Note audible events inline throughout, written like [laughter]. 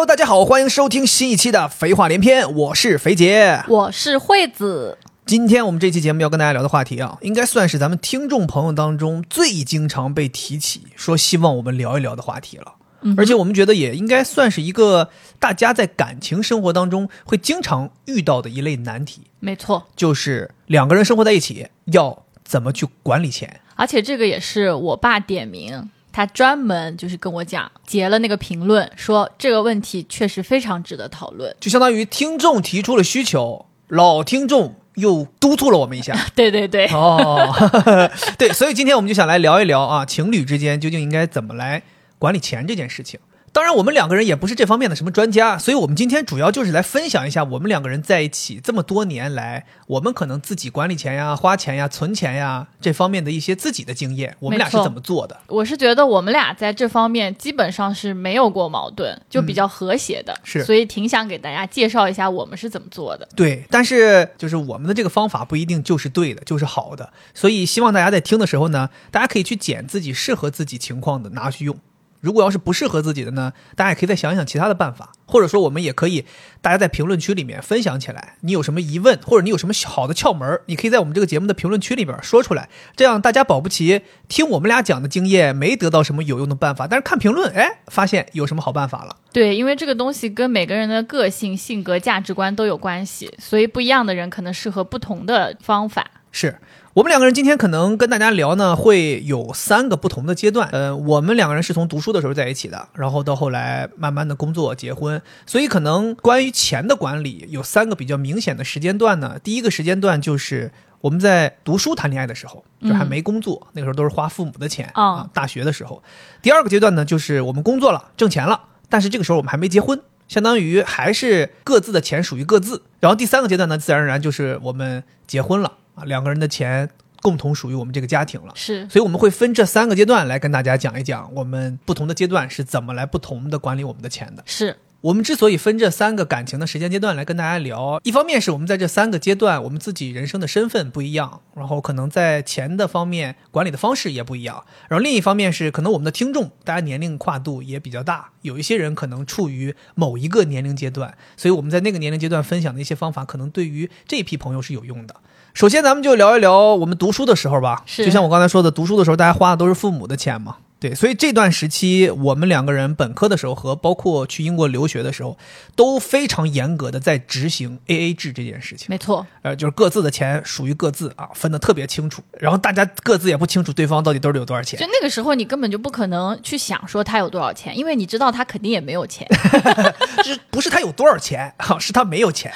Hello，大家好，欢迎收听新一期的《肥话连篇》，我是肥杰。我是惠子，今天我们这期节目要跟大家聊的话题啊，应该算是咱们听众朋友当中最经常被提起，说希望我们聊一聊的话题了。而且我们觉得也应该算是一个大家在感情生活当中会经常遇到的一类难题，没错，就是两个人生活在一起要怎么去管理钱。而且这个也是我爸点名，他专门就是跟我讲，截了那个评论，说这个问题确实非常值得讨论。就相当于听众提出了需求，老听众又督促了我们一下。[laughs] 对对对，哦，[laughs] 对，所以今天我们就想来聊一聊啊，情侣之间究竟应该怎么来管理钱这件事情。当然，我们两个人也不是这方面的什么专家，所以我们今天主要就是来分享一下我们两个人在一起这么多年来，我们可能自己管理钱呀、花钱呀、存钱呀这方面的一些自己的经验，我们俩是怎么做的。我是觉得我们俩在这方面基本上是没有过矛盾，就比较和谐的，嗯是所以挺想给大家介绍一下我们是怎么做的。对，但是就是我们的这个方法不一定就是对的，就是好的，所以希望大家在听的时候呢，大家可以去捡自己适合自己情况的拿去用。如果要是不适合自己的呢，大家也可以再想一想其他的办法，或者说我们也可以大家在评论区里面分享起来，你有什么疑问或者你有什么好的窍门，你可以在我们这个节目的评论区里边说出来，这样大家保不齐听我们俩讲的经验没得到什么有用的办法，但是看评论，哎，发现有什么好办法了。对，因为这个东西跟每个人的个性、性格、价值观都有关系，所以不一样的人可能适合不同的方法。是我们两个人今天可能跟大家聊呢，会有三个不同的阶段。呃，我们两个人是从读书的时候在一起的，然后到后来慢慢的工作、结婚，所以可能关于钱的管理有三个比较明显的时间段呢。第一个时间段就是我们在读书谈恋爱的时候，就还没工作，那个时候都是花父母的钱哦啊。大学的时候，第二个阶段呢，就是我们工作了，挣钱了，但是这个时候我们还没结婚。相当于还是各自的钱属于各自，然后第三个阶段呢，自然而然就是我们结婚了啊，两个人的钱共同属于我们这个家庭了。是，所以我们会分这三个阶段来跟大家讲一讲，我们不同的阶段是怎么来不同的管理我们的钱的。是，我们之所以分这三个感情的时间阶段来跟大家聊，一方面是我们在这三个阶段，我们自己人生的身份不一样，然后可能在钱的方面管理的方式也不一样。然后另一方面是可能我们的听众大家年龄跨度也比较大，有一些人可能处于某一个年龄阶段，所以我们在那个年龄阶段分享的一些方法，可能对于这一批朋友是有用的。首先，咱们就聊一聊我们读书的时候吧。是就像我刚才说的，读书的时候大家花的都是父母的钱嘛。对，所以这段时期，我们两个人本科的时候和包括去英国留学的时候，都非常严格的在执行 A A 制这件事情。没错，呃，就是各自的钱属于各自啊，分得特别清楚。然后大家各自也不清楚对方到底兜里有多少钱就。那个时候你根本就不可能去想说他有多少钱，因为你知道他肯定也没有钱。[laughs] 是不是他有多少钱啊？是他没有钱。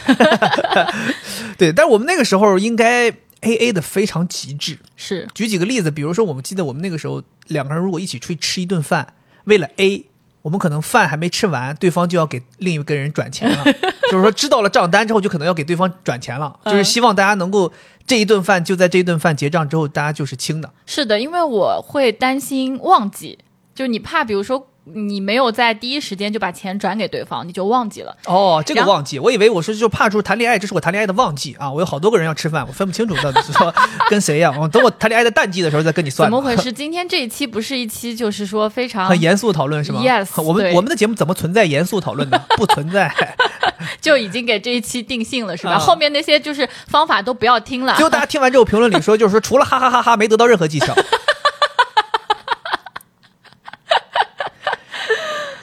[laughs] 对，但是我们那个时候应该 A A 的非常极致。是，举几个例子，比如说，我们记得我们那个时候两个人如果一起出去吃一顿饭，为了 A，我们可能饭还没吃完，对方就要给另一个人转钱了，[laughs] 就是说知道了账单之后，就可能要给对方转钱了，嗯。就是希望大家能够这一顿饭就在这一顿饭结账之后，大家就是清的。是的，因为我会担心忘记，就你怕，比如说你没有在第一时间就把钱转给对方，你就忘记了。哦，这个忘记，我以为我说就怕说谈恋爱，这是我谈恋爱的旺季啊！我有好多个人要吃饭，我分不清楚到底是说跟谁呀、我等我谈恋爱的淡季的时候再跟你算。怎么回事？今天这一期不是一期，就是说非常很严肃讨论是吗 Yes，[laughs] 我们我们的节目怎么存在严肃讨论呢？不存在。[laughs] 就已经给这一期定性了，是吧？啊后面那些就是方法都不要听了最。后大家听完之后，评论里说就是说除了哈哈哈哈没得到任何技巧。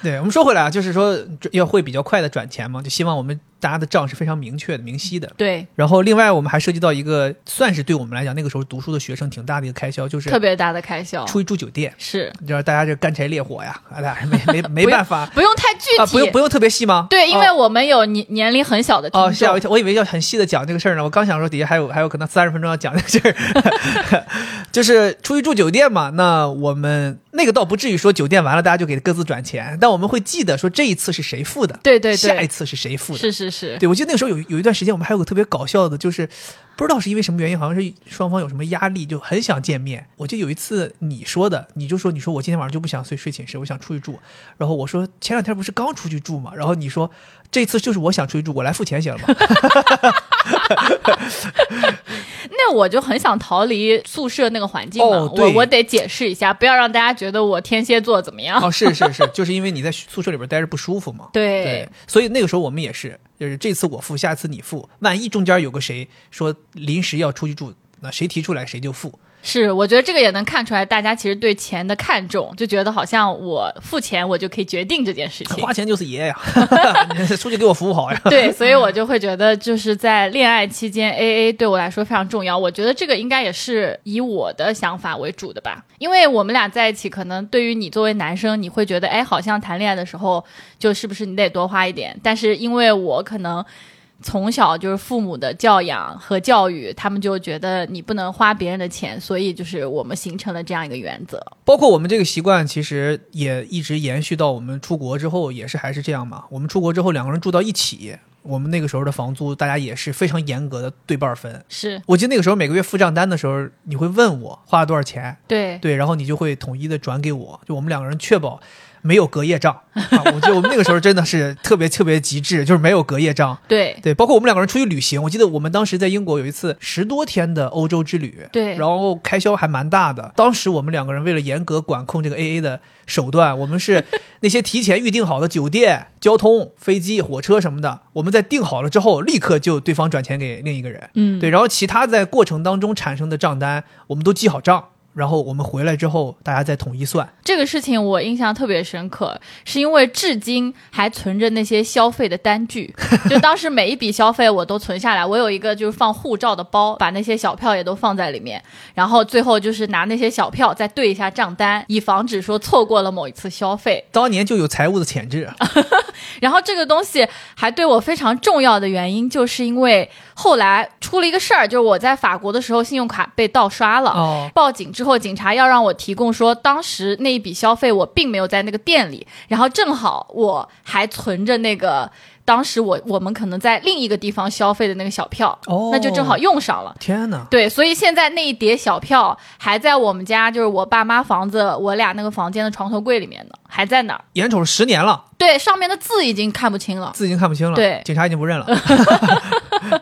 对我们说回来啊，就是说要会比较快的转钱嘛，就希望我们大家的账是非常明确的、明晰的。对，然后另外我们还涉及到一个算是对我们来讲那个时候读书的学生挺大的一个开销，就是特别大的开销出去住酒店。是你知道大家这干柴烈火呀，[laughs] 哎呀，没没 [laughs] 没办法不用太具体，啊，不用不用特别细吗？对，因为哦我们有年年龄很小的哦，吓我一众，跳！我以为要很细的讲这个事儿呢。我刚想说底下还有还有可能三十分钟要讲这个事儿，[laughs] 就是出去住酒店嘛。那我们那个倒不至于说酒店完了大家就给各自转钱，但我们会记得说这一次是谁付的，对对对下一次是谁付的。是是是，对，我记得那个时候有有一段时间，我们还有个特别搞笑的，就是不知道是因为什么原因，好像是双方有什么压力，就很想见面。我记得有一次你说的，你就说你说我今天晚上就不想睡睡寝室，我想出去住。然后我说前两天不是刚出去住嘛，然后你说这次就是我想出去住，我来付钱行了吗？[laughs] 那我就很想逃离宿舍那个环境嘛，哦对我我得解释一下，不要让大家觉得我天蝎座怎么样。哦，是是是，就是因为你在宿舍里边待着不舒服嘛。对对，所以那个时候我们也是，就是这次我付，下次你付，万一中间有个谁说临时要出去住，那谁提出来谁就付。是，我觉得这个也能看出来，大家其实对钱的看重，就觉得好像我付钱我就可以决定这件事情。花钱就是爷呀，[laughs] 你出去给我服务好呀。对，所以我 [laughs] 就会觉得，就是在恋爱期间，A A 对我来说非常重要。我觉得这个应该也是以我的想法为主的吧，因为我们俩在一起，可能对于你作为男生，你会觉得，哎，好像谈恋爱的时候，就是不是你得多花一点？但是因为我可能。从小就是父母的教养和教育，他们就觉得你不能花别人的钱，所以就是我们形成了这样一个原则。包括我们这个习惯，其实也一直延续到我们出国之后，也是还是这样嘛。我们出国之后，两个人住到一起，我们那个时候的房租，大家也是非常严格的对半分。是我记得那个时候每个月付账单的时候，你会问我花了多少钱，对，对，然后你就会统一的转给我，就我们两个人确保没有隔夜账啊。我记得我们那个时候真的是特别特别极致，就是没有隔夜账。对，对，包括我们两个人出去旅行，我记得我们当时在英国有一次十多天的欧洲之旅，对然后开销还蛮大的。当时我们两个人为了严格管控这个 AA 的手段，我们是那些提前预定好的酒店、交通、飞机、火车什么的，我们在订好了之后，立刻就对方转钱给另一个人。嗯，对，然后其他在过程当中产生的账单，我们都记好账，然后我们回来之后大家再统一算。这个事情我印象特别深刻，是因为至今还存着那些消费的单据，[laughs] 就当时每一笔消费我都存下来。我有一个就是放护照的包，把那些小票也都放在里面，然后最后就是拿那些小票再对一下账单，以防止说错过了某一次消费。当年就有财务的潜质，[laughs] 然后这个东西还对我非常重要的原因，就是因为后来出了一个事儿，就是我在法国的时候信用卡被盗刷了。哦报警之后，警察要让我提供说，当时那一笔消费我并没有在那个店里，然后正好我还存着那个当时我我们可能在另一个地方消费的那个小票，哦那就正好用上了。天哪！对，所以现在那一叠小票还在我们家，就是我爸妈房子，我俩那个房间的床头柜里面呢，还在那儿。眼瞅十年了，对，上面的字已经看不清了。字已经看不清了，对警察已经不认了。[laughs]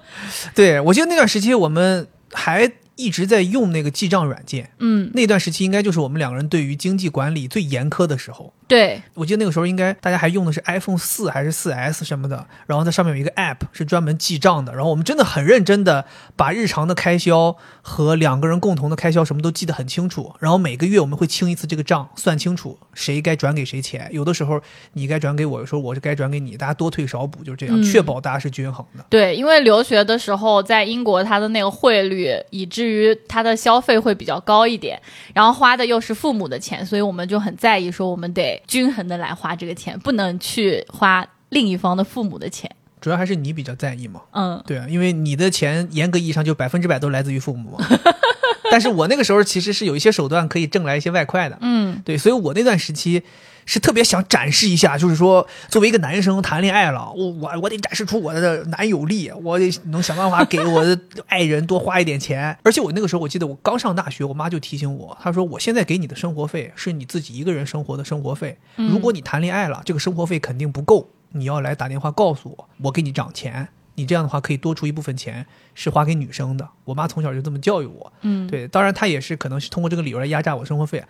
对，我记得那段时期我们还一直在用那个记账软件，嗯，那段时期应该就是我们两个人对于经济管理最严苛的时候。对，我记得那个时候应该大家还用的是 iPhone 四还是四 S 什么的，然后在上面有一个 App 是专门记账的，然后我们真的很认真的把日常的开销和两个人共同的开销什么都记得很清楚，然后每个月我们会清一次这个账，算清楚谁该转给谁钱，有的时候你该转给我，有时候我是该转给你，大家多退少补，就是这样，嗯。确保大家是均衡的。对，因为留学的时候在英国，它的那个汇率，以至于它的消费会比较高一点，然后花的又是父母的钱，所以我们就很在意，说我们得均衡的来花这个钱，不能去花另一方的父母的钱。主要还是你比较在意嘛，嗯，对啊，因为你的钱严格意义上就百分之百都来自于父母嘛。[laughs] 但是我那个时候其实是有一些手段可以挣来一些外快的，嗯，对，所以我那段时期是特别想展示一下，就是说作为一个男生谈恋爱了，我我我得展示出我的男友力，我得能想办法给我的爱人多花一点钱。[laughs] 而且我那个时候我记得我刚上大学，我妈就提醒我，她说我现在给你的生活费是你自己一个人生活的生活费，如果你谈恋爱了，这个生活费肯定不够，你要来打电话告诉我，我给你涨钱。你这样的话可以多出一部分钱是花给女生的。我妈从小就这么教育我，嗯，对，当然她也是可能是通过这个理由来压榨我生活费，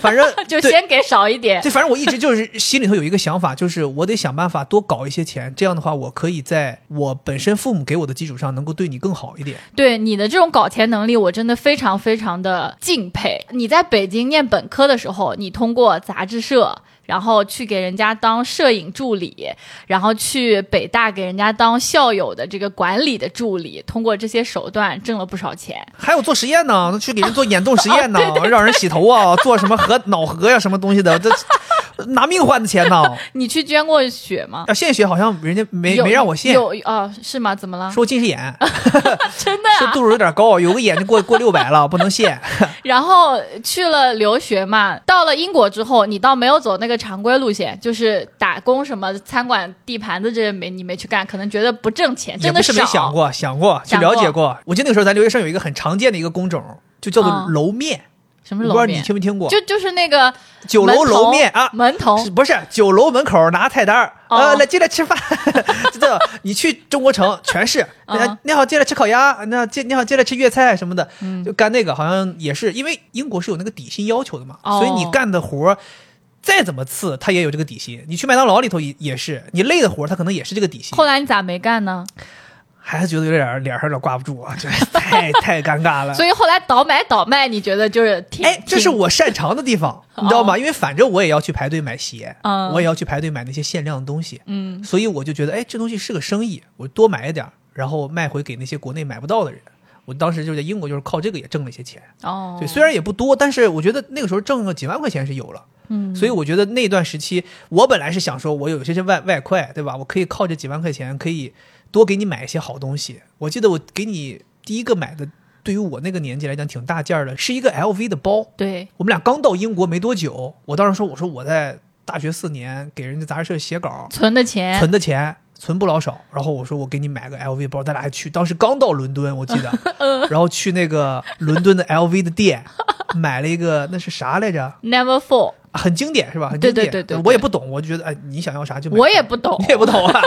反正 [laughs] 就先给少一点。对，反正我一直就是心里头有一个想法，就是我得想办法多搞一些钱，这样的话，我可以在我本身父母给我的基础上，能够对你更好一点。对你的这种搞钱能力，我真的非常非常的敬佩。你在北京念本科的时候，你通过杂志社，然后去给人家当摄影助理，然后去北大给人家当校友的这个管理的助理，通过这些手段挣了不少钱。还有做实验呢，[laughs] 去给人做眼动实验呢，[laughs] 让人洗头啊，做什么核脑核呀、什么东西的，这拿命换的钱呢。[laughs] 你去捐过血吗？啊，献血好像人家没没让我献，有啊、是吗？怎么了？说近视眼，[laughs] 真的啊？说度数有点高，有个眼睛过过六百了，不能献。[laughs] 然后去了留学嘛，到了英国之后，你倒没有走那个常规路线，就是打工什么餐馆地盘子这些没你没去干，可能觉得不挣钱，真的是。没想过，想过去了解过。我记得那个时候咱留学生有一个很常见的一个工种，就叫做嗯楼面，什么我不知道你？听没听过？就就是那个酒楼楼面啊，门童是不是酒楼门口拿菜单儿，哦。呃，来进来吃饭，[laughs] 这你去中国城 [laughs] 全是，你好，进来吃烤鸭，那进你好，进来吃粤菜什么的，嗯。就干那个，好像也是因为英国是有那个底薪要求的嘛，哦。所以你干的活儿再怎么次，他也有这个底薪。你去麦当劳里头也也是，你累的活儿他可能也是这个底薪。后来你咋没干呢？还是觉得有点脸上有点挂不住啊，这太 [laughs] 太尴尬了。所以后来倒买倒卖，你觉得就是挺哎，这是我擅长的地方，你知道吗？因为反正我也要去排队买鞋，嗯我也要去排队买那些限量的东西，嗯所以我就觉得，哎，这东西是个生意，我多买一点，然后卖回给那些国内买不到的人。我当时就在英国，就是靠这个也挣了一些钱。哦，对，虽然也不多，但是我觉得那个时候挣个几万块钱是有了。嗯，所以我觉得那段时期，我本来是想说，我有些些外外快，对吧？我可以靠这几万块钱，可以多给你买一些好东西。我记得我给你第一个买的，对于我那个年纪来讲挺大件儿的，是一个 LV 的包。对，我们俩刚到英国没多久，我当时说，我说我在大学四年给人家杂志社写稿，存的钱，存的钱存不老少。然后我说我给你买个 LV 包，咱俩还去，当时刚到伦敦，我记得，[laughs] 然后去那个伦敦的 LV 的店买了一个，那是啥来着？Never Fall，很经典是吧？很对经典。对对对对我也不懂，我就觉得哎，你想要啥就买。我也不懂 [laughs] 你，也不懂啊。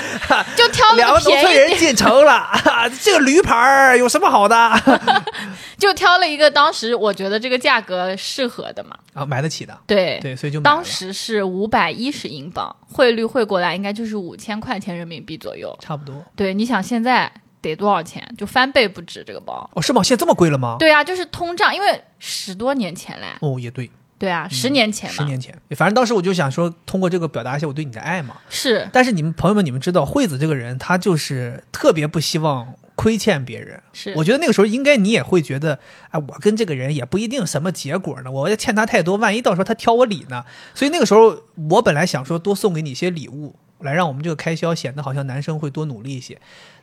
[laughs] 就挑 [laughs] 两个农村人进城了，啊这个驴牌儿有什么好的就挑了一个当时我觉得这个价格适合的嘛。啊？买得起的，对，对，所以就买当时是五百一十英镑，汇率汇过来应该就是五千块钱人民币左右。差不多。对，你想现在得多少钱？就翻倍不止这个包。哦，是吗？现在这么贵了吗？对啊，就是通胀，因为十多年前嘞。哦，也对，对啊，十年前嘛。十年前，反正当时我就想说，通过这个表达一下我对你的爱嘛。是但是你们朋友们，你们知道惠子这个人，他就是特别不希望亏欠别人。是，我觉得那个时候应该你也会觉得，哎，我跟这个人也不一定什么结果呢，我要欠他太多，万一到时候他挑我理呢。所以那个时候我本来想说多送给你一些礼物，来让我们这个开销显得好像男生会多努力一些。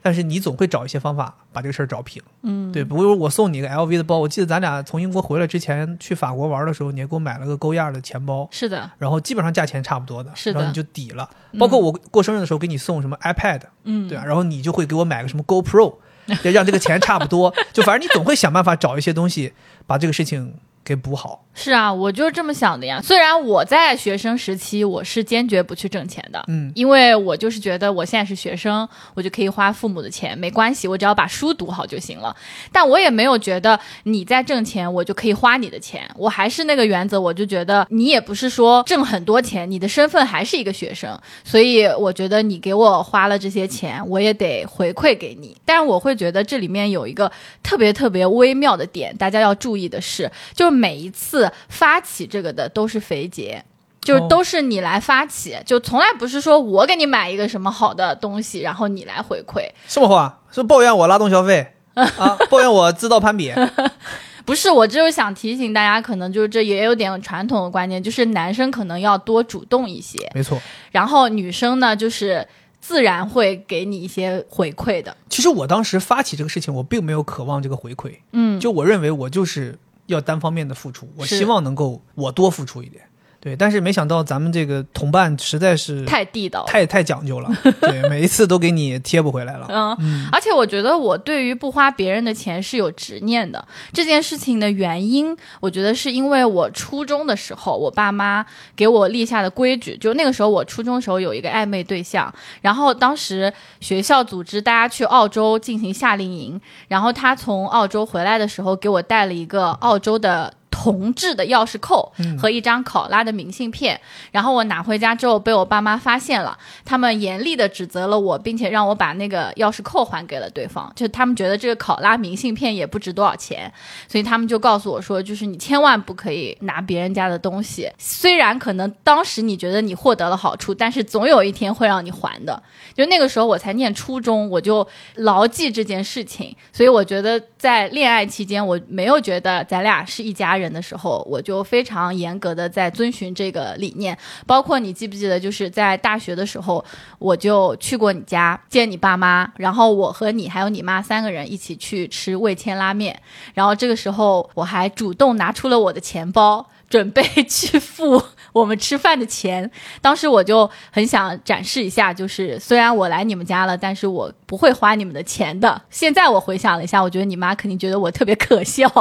但是你总会找一些方法把这个事儿找平，嗯，对，比如我送你个 LV 的包，我记得咱俩从英国回来之前去法国玩的时候，你还给我买了个勾亚的钱包，是的，然后基本上价钱差不多的，是的。然后你就抵了。包括我过生日的时候给你送什么 iPad，嗯，对啊，然后你就会给我买个什么 GoPro，[laughs] 要让这个钱差不多。就反正你总会想办法找一些东西把这个事情给补好。是啊，我就是这么想的呀。虽然我在学生时期我是坚决不去挣钱的，嗯，因为我就是觉得我现在是学生，我就可以花父母的钱，没关系，我只要把书读好就行了。但我也没有觉得你在挣钱，我就可以花你的钱。我还是那个原则，我就觉得你也不是说挣很多钱，你的身份还是一个学生，所以我觉得你给我花了这些钱，我也得回馈给你。但是我会觉得这里面有一个特别特别微妙的点，大家要注意的是，就是每一次发起这个的都是肥姐。就是哦都是你来发起，就从来不是说我给你买一个什么好的东西，然后你来回馈。什么话？是抱怨我拉动消费啊？抱怨我自道攀比？[laughs] 不是，我就是想提醒大家，可能就是这也有点传统的观念，就是男生可能要多主动一些，没错。然后女生呢，就是自然会给你一些回馈的。其实我当时发起这个事情，我并没有渴望这个回馈，嗯，就我认为我就是要单方面的付出，我希望能够我多付出一点。对，但是没想到咱们这个同伴实在是太地道了。太太讲究了，对，每一次都给你贴补回来了。嗯，而且我觉得我对于不花别人的钱是有执念的。这件事情的原因，我觉得是因为我初中的时候，我爸妈给我立下的规矩，就那个时候我初中时候有一个暧昧对象，然后当时学校组织大家去澳洲进行夏令营，然后他从澳洲回来的时候给我带了一个澳洲的。铜制的钥匙扣和一张考拉的明信片，然后我拿回家之后被我爸妈发现了，他们严厉的指责了我，并且让我把那个钥匙扣还给了对方。就他们觉得这个考拉明信片也不值多少钱，所以他们就告诉我说，就是你千万不可以拿别人家的东西。虽然可能当时你觉得你获得了好处，但是总有一天会让你还的。就那个时候我才念初中，我就牢记这件事情。所以我觉得在恋爱期间，我没有觉得咱俩是一家人的时候，我就非常严格的在遵循这个理念。包括你记不记得，就是在大学的时候，我就去过你家见你爸妈，然后我和你还有你妈三个人一起去吃味千拉面，然后这个时候我还主动拿出了我的钱包。准备 [laughs] 去付我们吃饭的钱，当时我就很想展示一下，就是虽然我来你们家了，但是我不会花你们的钱的。现在我回想了一下，我觉得你妈肯定觉得我特别可笑。[laughs]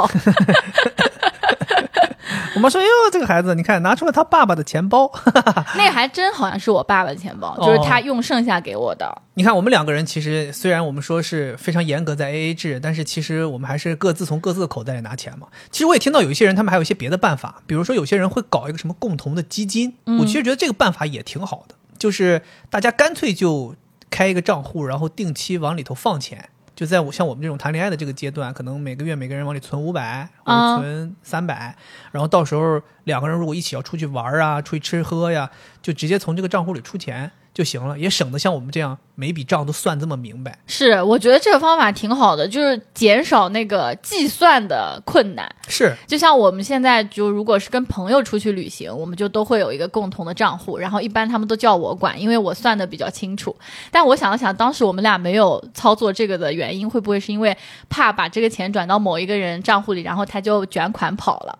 [laughs] 我妈说：“哟，这个孩子，你看拿出了他爸爸的钱包。[laughs] 那个还真好像是我爸爸的钱包，就是他用剩下给我的。你看，我们两个人其实虽然我们说是非常严格在 A A 制，但是其实我们还是各自从各自的口袋里拿钱嘛。其实我也听到有一些人，他们还有一些别的办法，比如说有些人会搞一个什么共同的基金。我其实觉得这个办法也挺好的，就是大家干脆就开一个账户，然后定期往里头放钱。就在我像我们这种谈恋爱的这个阶段，可能每个月每个人往里存五百或者存三百，然后到时候两个人如果一起要出去玩啊，出去吃喝呀，就直接从这个账户里出钱。就行了，也省得像我们这样每笔账都算这么明白。是，我觉得这个方法挺好的，就是减少那个计算的困难。是，就像我们现在就如果是跟朋友出去旅行，我们就都会有一个共同的账户，然后一般他们都叫我管，因为我算的比较清楚。但我想了想，当时我们俩没有操作这个的原因，会不会是因为怕把这个钱转到某一个人账户里，然后他就卷款跑了？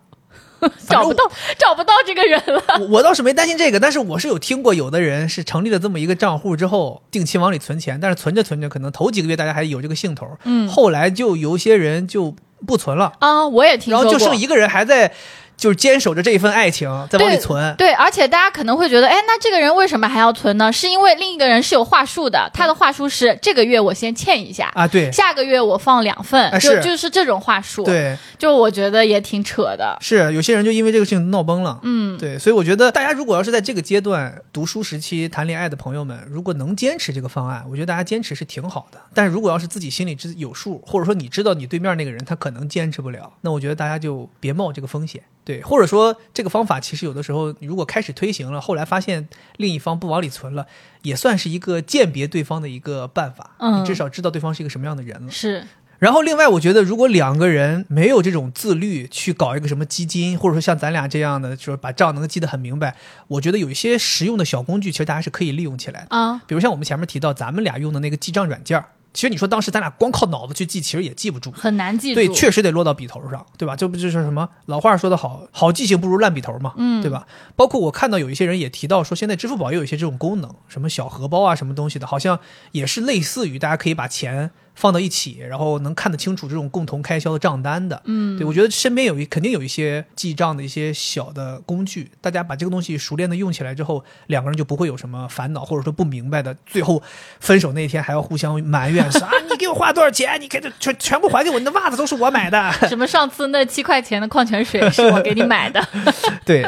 [laughs] 找不到，找不到这个人了。我我倒是没担心这个，但是我是有听过，有的人是成立了这么一个账户之后，定期往里存钱，但是存着存着，可能头几个月大家还有这个兴头，嗯，后来就有些人就不存了啊。我也听说过，然后就剩一个人还在。就是坚守着这一份爱情在往里存，对，而且大家可能会觉得，哎，那这个人为什么还要存呢？是因为另一个人是有话术的，他的话术是这个月我先欠一下啊，对，下个月我放两份，就就是这种话术，对，就我觉得也挺扯的。是有些人就因为这个事情闹崩了，嗯，对，所以我觉得大家如果要是在这个阶段读书时期谈恋爱的朋友们，如果能坚持这个方案，我觉得大家坚持是挺好的。但是如果要是自己心里知有数，或者说你知道你对面那个人他可能坚持不了，那我觉得大家就别冒这个风险。对，或者说这个方法其实有的时候，如果开始推行了，后来发现另一方不往里存了，也算是一个鉴别对方的一个办法。嗯，你至少知道对方是一个什么样的人了。是。然后另外，我觉得如果两个人没有这种自律，去搞一个什么基金，或者说像咱俩这样的，就是把账能记得很明白，我觉得有一些实用的小工具，其实大家是可以利用起来的啊。比如像我们前面提到，咱们俩用的那个记账软件儿。其实你说当时咱俩光靠脑子去记，其实也记不住，很难记住。对，确实得落到笔头上，对吧？这不就是什么老话说的好，好记性不如烂笔头嘛，嗯，对吧？包括我看到有一些人也提到说，现在支付宝也有一些这种功能，什么小荷包啊，什么东西的，好像也是类似于大家可以把钱。放到一起，然后能看得清楚这种共同开销的账单的，嗯，对我觉得身边有一肯定有一些记账的一些小的工具，大家把这个东西熟练的用起来之后，两个人就不会有什么烦恼，或者说不明白的，最后分手那天还要互相埋怨 [laughs] 说啊，你给我花多少钱？你给这全全部还给我，你的袜子都是我买的。[laughs] 什么上次那七块钱的矿泉水是我给你买的？[laughs] 对。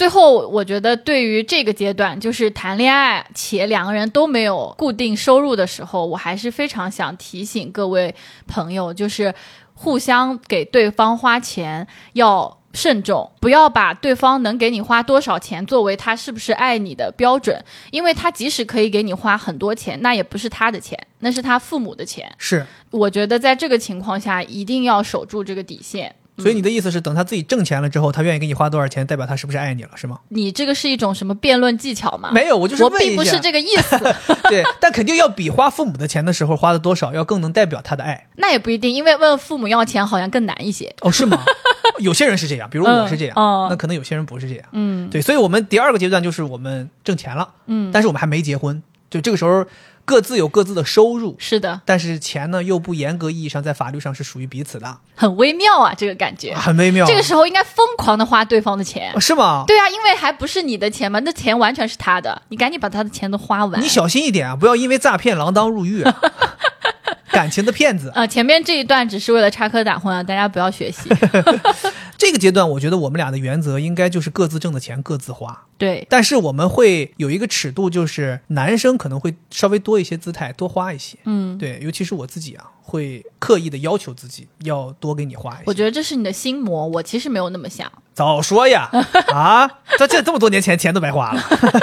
最后，我觉得对于这个阶段，就是谈恋爱且两个人都没有固定收入的时候，我还是非常想提醒各位朋友，就是互相给对方花钱要慎重，不要把对方能给你花多少钱作为他是不是爱你的标准，因为他即使可以给你花很多钱，那也不是他的钱，那是他父母的钱。是，我觉得在这个情况下，一定要守住这个底线。所以你的意思是，等他自己挣钱了之后，他愿意给你花多少钱，代表他是不是爱你了，是吗？你这个是一种什么辩论技巧吗？没有，我就是我并不是这个意思。[laughs] 对，但肯定要比花父母的钱的时候花的多少要更能代表他的爱。那也不一定，因为问父母要钱好像更难一些。哦，是吗？[laughs] 有些人是这样，[laughs] 比如我是这样，那可能有些人不是这样。嗯，对，所以我们第二个阶段就是我们挣钱了，嗯，但是我们还没结婚，就这个时候。各自有各自的收入，是的，但是钱呢又不严格意义上在法律上是属于彼此的，很微妙啊，这个感觉很微妙。这个时候应该疯狂的花对方的钱，是吗？对啊，因为还不是你的钱嘛，那钱完全是他的，你赶紧把他的钱都花完。你小心一点啊，不要因为诈骗锒铛入狱。[laughs] [laughs] 感情的骗子啊！前面这一段只是为了插科打诨啊，大家不要学习。[laughs] 这个阶段，我觉得我们俩的原则应该就是各自挣的钱各自花。对，但是我们会有一个尺度，就是男生可能会稍微多一些姿态，多花一些。嗯，对，尤其是我自己啊，会刻意的要求自己要多给你花一些。我觉得这是你的心魔，我其实没有那么想。早说呀！[laughs] 啊，这这这么多年前，钱都白花了。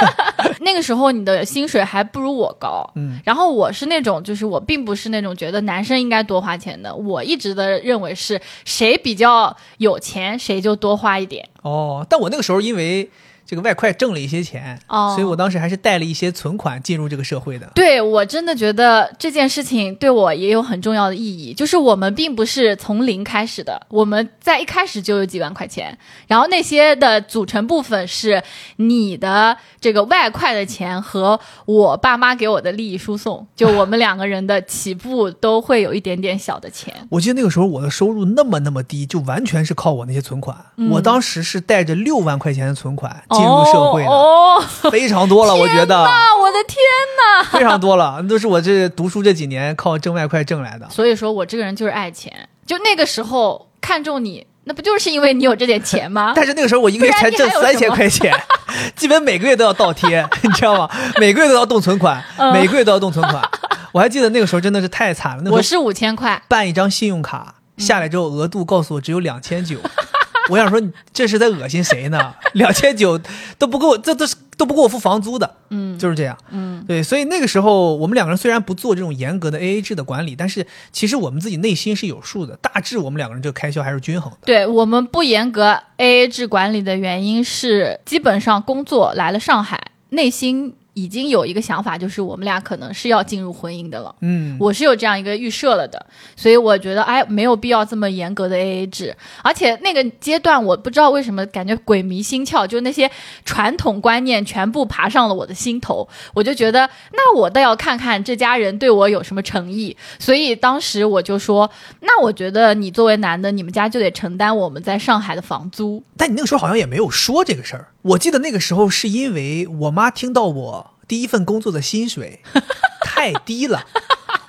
[laughs] 那个时候你的薪水还不如我高，嗯，然后我是那种，就是我并不是那种觉得男生应该多花钱的，我一直的认为是谁比较有钱谁就多花一点。哦，但我那个时候因为这个外快挣了一些钱，哦所以我当时还是带了一些存款进入这个社会的。对我真的觉得这件事情对我也有很重要的意义，就是我们并不是从零开始的，我们在一开始就有几万块钱，然后那些的组成部分是你的这个外快的钱和我爸妈给我的利益输送，[laughs] 就我们两个人的起步都会有一点点小的钱。我记得那个时候我的收入那么那么低，就完全是靠我那些存款。嗯我当时是带着六万块钱的存款进入社会的，哦，哦非常多了，我觉得啊，我的天呐！非常多了，那都是我这读书这几年靠挣外快挣来的。所以说我这个人就是爱钱，就那个时候看中你，那不就是因为你有这点钱吗？[laughs] 但是那个时候我一个月才挣三千块钱，基本每个月都要倒贴，[laughs] 你知道吗？每个月都要动存款，嗯每个月都要动存款。我还记得那个时候真的是太惨了，那我是五千块，办一张信用卡下来之后，额度告诉我只有两千九。我想说，你这是在恶心谁呢？两千九都不够，这都是都不够我付房租的。嗯就是这样。嗯，对，所以那个时候我们两个人虽然不做这种严格的 AA 制的管理，但是其实我们自己内心是有数的，大致我们两个人这个开销还是均衡的。对我们不严格 AA 制管理的原因是，基本上工作来了上海，内心已经有一个想法，就是我们俩可能是要进入婚姻的了。嗯，我是有这样一个预设了的，所以我觉得哎，没有必要这么严格的 AA 制。而且那个阶段，我不知道为什么感觉鬼迷心窍，就那些传统观念全部爬上了我的心头，我就觉得那我倒要看看这家人对我有什么诚意。所以当时我就说，那我觉得你作为男的，你们家就得承担我们在上海的房租。但你那个时候好像也没有说这个事儿。我记得那个时候是因为我妈听到我第一份工作的薪水 [laughs] 太低了，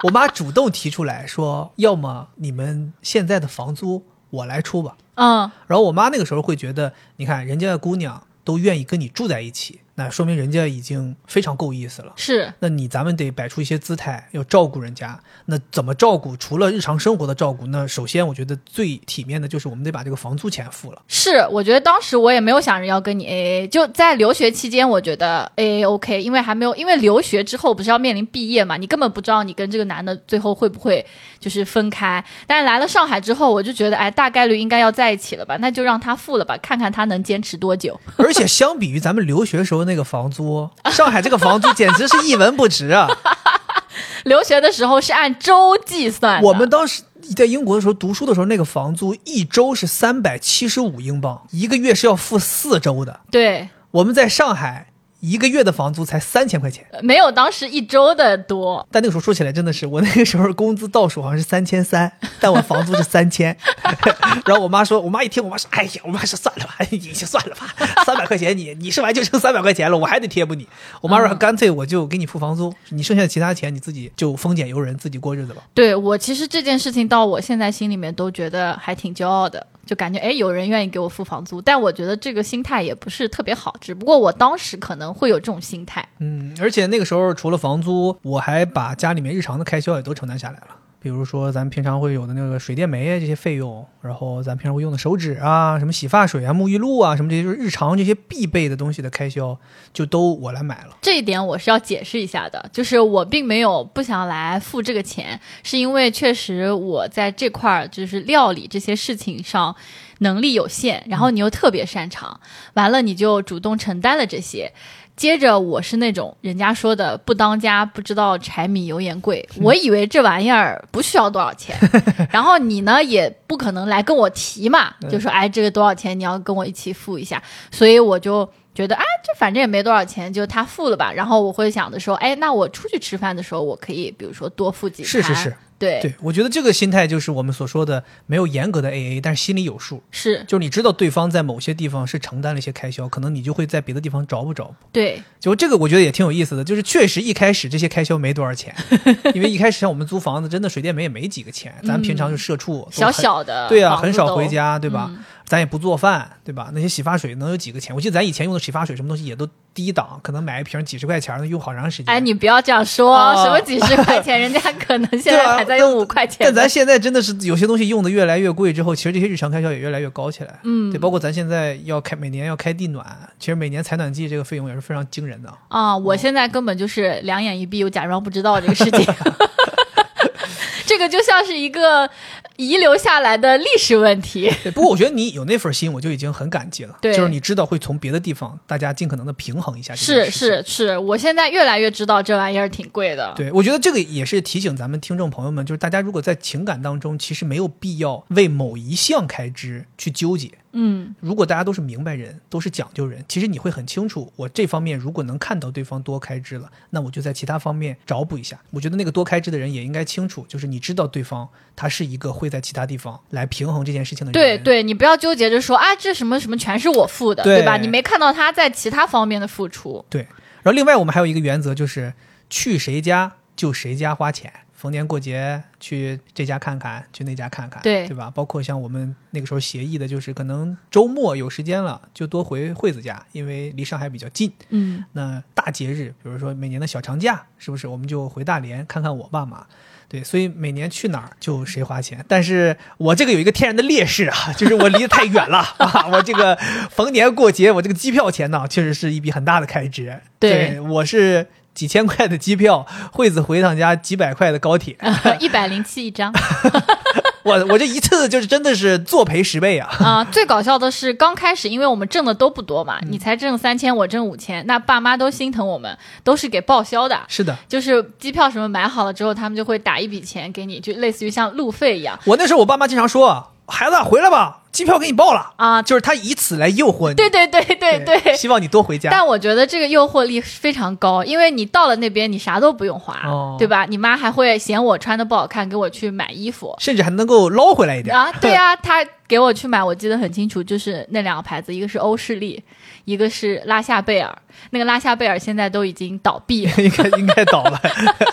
我妈主动提出来说，要么你们现在的房租我来出吧。嗯，然后我妈那个时候会觉得，你看人家的姑娘都愿意跟你住在一起，那说明人家已经非常够意思了。是那你咱们得摆出一些姿态，要照顾人家。那怎么照顾？除了日常生活的照顾，那首先我觉得最体面的就是我们得把这个房租钱付了。是，我觉得当时我也没有想着要跟你 AA，就在留学期间，我觉得 AA OK，因为还没有，因为留学之后不是要面临毕业嘛，你根本不知道你跟这个男的最后会不会就是分开。但是来了上海之后，我就觉得，哎，大概率应该要在一起了吧，那就让他付了吧，看看他能坚持多久。[laughs] 而且相比于咱们留学时候那个房租，上海这个房租简直是一文不值啊！[laughs] 留学的时候是按周计算，我们当时在英国的时候读书的时候，那个房租一周是三百七十五英镑，一个月是要付四周的。对。我们在上海一个月的房租才三千块钱。没有当时一周的多，但那个时候说起来真的是，我那个时候工资倒数好像是三千三，[laughs] 但我房租是三千。[laughs] 然后我妈说，我妈一听，我妈说，哎呀，我妈说算了吧，你就算了吧，三百块钱你你是完就剩三百块钱了，我还得贴补你。我妈说，嗯干脆我就给你付房租，你剩下的其他钱你自己就丰俭由人，自己过日子吧。对我其实这件事情到我现在心里面都觉得还挺骄傲的，就感觉哎有人愿意给我付房租，但我觉得这个心态也不是特别好，只不过我当时可能会有这种心态。嗯，而且那个时候除了房租，我还把家里面日常的开销也都承担下来了。比如说，咱们平常会有的那个水电煤啊这些费用，然后咱平常会用的手纸啊、什么洗发水啊、沐浴露啊，什么这些就是日常这些必备的东西的开销，就都我来买了。这一点我是要解释一下的，就是我并没有不想来付这个钱，是因为确实我在这块儿就是料理这些事情上能力有限，然后你又特别擅长，完了你就主动承担了这些。接着我是那种人家说的不当家不知道柴米油盐贵，我以为这玩意儿不需要多少钱，[laughs] 然后你呢也不可能来跟我提嘛，就说哎这个多少钱你要跟我一起付一下，所以我就觉得啊这反正也没多少钱，就他付了吧。然后我会想着说，哎那我出去吃饭的时候我可以比如说多付几盘，是是是，对。对，我觉得这个心态就是我们所说的没有严格的 AA，但是心里有数，是。就是你知道对方在某些地方是承担了一些开销，可能你就会在别的地方找补找补。对。就这个我觉得也挺有意思的，就是确实一开始这些开销没多少钱，[laughs] 因为一开始像我们租房子，真的水电煤也没几个钱，咱平常就社畜，都小小的对啊，很少回家，对吧？嗯咱也不做饭，对吧？那些洗发水能有几个钱？我记得咱以前用的洗发水什么东西也都低档，可能买一瓶几十块钱能用好长时间。哎，你不要这样说，啊什么几十块钱，人家可能现在还在用五块钱的。但咱现在真的是有些东西用的越来越贵，之后其实这些日常开销也越来越高起来。嗯对，包括咱现在要开每年要开地暖，其实每年采暖季这个费用也是非常惊人的。啊、我现在根本就是两眼一闭，我假装不知道这个事情。[laughs] 这个就像是一个遗留下来的历史问题。对，不过我觉得你有那份心，我就已经很感激了。对就是你知道会从别的地方，大家尽可能的平衡一下是。是是，我现在越来越知道这玩意儿挺贵的。对，我觉得这个也是提醒咱们听众朋友们，就是大家如果在情感当中，其实没有必要为某一项开支去纠结。嗯，如果大家都是明白人，都是讲究人，其实你会很清楚，我这方面如果能看到对方多开支了，那我就在其他方面找补一下。我觉得那个多开支的人也应该清楚，就是你知道对方他是一个会在其他地方来平衡这件事情的人。对对，你不要纠结着说啊，这什么什么全是我付的，对吧？你没看到他在其他方面的付出。对。然后另外我们还有一个原则，就是去谁家就谁家花钱。逢年过节去这家看看，去那家看看，对对吧？包括像我们那个时候协议的，就是可能周末有时间了，就多回惠子家，因为离上海比较近。嗯，那大节日，比如说每年的小长假，是不是我们就回大连看看我爸妈？对，所以每年去哪儿就谁花钱。但是我这个有一个天然的劣势啊，[laughs] 就是我离得太远了 [laughs] 啊，我这个逢年过节，我这个机票钱呢，确实是一笔很大的开支。对我是几千块的机票，惠子回趟家几百块的高铁，[laughs] 一百零七一张 [laughs] 我我这一次就是真的是作赔十倍啊！啊！最搞笑的是，刚开始因为我们挣的都不多嘛，嗯你才挣三千，我挣五千，那爸妈都心疼我们，都是给报销的。是的，就是机票什么买好了之后，他们就会打一笔钱给你，就类似于像路费一样我那时候我爸妈经常说，孩子回来吧，机票给你报了。啊。就是他以此来诱惑你，对对对对对，希望你多回家。但我觉得这个诱惑力非常高，因为你到了那边，你啥都不用花，哦对吧？你妈还会嫌我穿的不好看，给我去买衣服甚至还能够捞回来一点。啊。对啊，他给我去买，我记得很清楚，就是那两个牌子，一个是欧诗丽，一个是拉夏贝尔。那个拉夏贝尔现在都已经倒闭了，应该应该倒了，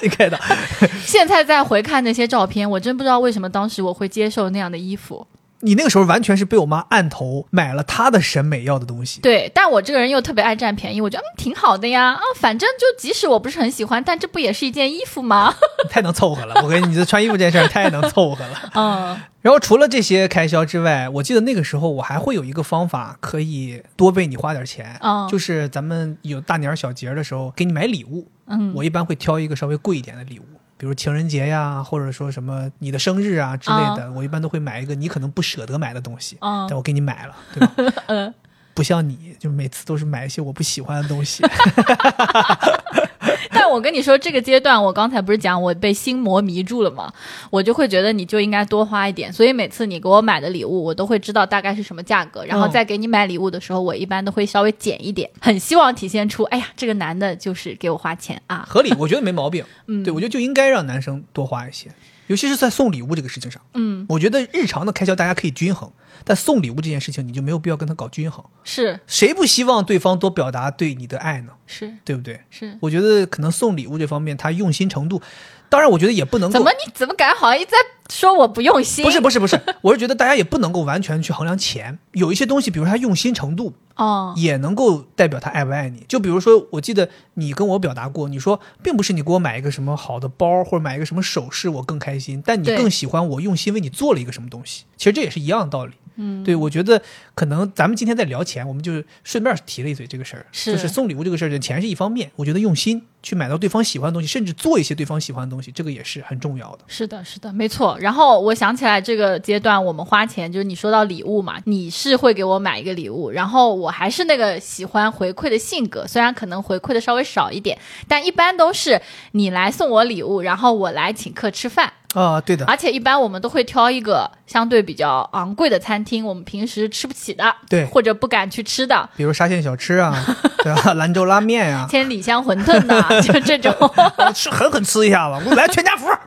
应该倒。[laughs] 现在再回看那些照片，我真不知道为什么当时我会接受那样的衣服。你那个时候完全是被我妈按头买了她的审美要的东西。对，但我这个人又特别爱占便宜，我觉得嗯挺好的呀啊，反正就即使我不是很喜欢，但这不也是一件衣服吗？[laughs] 太能凑合了，我跟你，你这穿衣服这件事儿太能凑合了。嗯，然后除了这些开销之外，我记得那个时候我还会有一个方法可以多为你花点钱，嗯就是咱们有大年儿小节儿的时候给你买礼物，嗯，我一般会挑一个稍微贵一点的礼物。比如情人节呀，或者说什么你的生日啊之类的，我一般都会买一个你可能不舍得买的东西，嗯但我给你买了，[laughs] 对吧？嗯，不像你，就每次都是买一些我不喜欢的东西。[laughs] [laughs] 但我跟你说，这个阶段我刚才不是讲我被心魔迷住了吗？我就会觉得你就应该多花一点，所以每次你给我买的礼物，我都会知道大概是什么价格，然后嗯再给你买礼物的时候，我一般都会稍微减一点，很希望体现出，哎呀，这个男的就是给我花钱啊。合理，我觉得没毛病。[laughs] 嗯对我觉得就应该让男生多花一些，尤其是在送礼物这个事情上。嗯，我觉得日常的开销大家可以均衡，但送礼物这件事情你就没有必要跟他搞均衡。是谁不希望对方多表达对你的爱呢？是对不对？是，我觉得可能送礼物这方面，他用心程度，当然我觉得也不能够怎么你怎么感觉好像一直在说我不用心？不是不是不是，[laughs] 我是觉得大家也不能够完全去衡量钱，有一些东西，比如他用心程度，哦，也能够代表他爱不爱你。就比如说，我记得你跟我表达过，你说并不是你给我买一个什么好的包或者买一个什么首饰我更开心，但你更喜欢我用心为你做了一个什么东西。其实这也是一样的道理。嗯，对，我觉得可能咱们今天在聊钱，我们就顺便提了一嘴这个事儿，是就是送礼物这个事儿，钱是一方面，我觉得用心去买到对方喜欢的东西，甚至做一些对方喜欢的东西，这个也是很重要的。是的，是的，没错。然后我想起来这个阶段我们花钱，就是你说到礼物嘛，你是会给我买一个礼物，然后我还是那个喜欢回馈的性格，虽然可能回馈的稍微少一点，但一般都是你来送我礼物，然后我来请客吃饭。啊，对的，而且一般我们都会挑一个相对比较昂贵的餐厅，我们平时吃不起的，对或者不敢去吃的，比如沙县小吃啊，[laughs] 对吧？兰州拉面呀、千里香馄饨呐、[laughs] 就这种。啊，吃狠狠吃一下子，我来全家福。[laughs]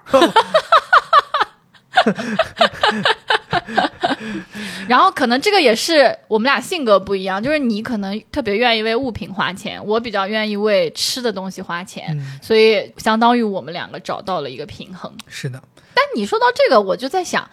然后可能这个也是我们俩性格不一样，就是你可能特别愿意为物品花钱，我比较愿意为吃的东西花钱，嗯所以相当于我们两个找到了一个平衡。是的，但你说到这个，我就在想，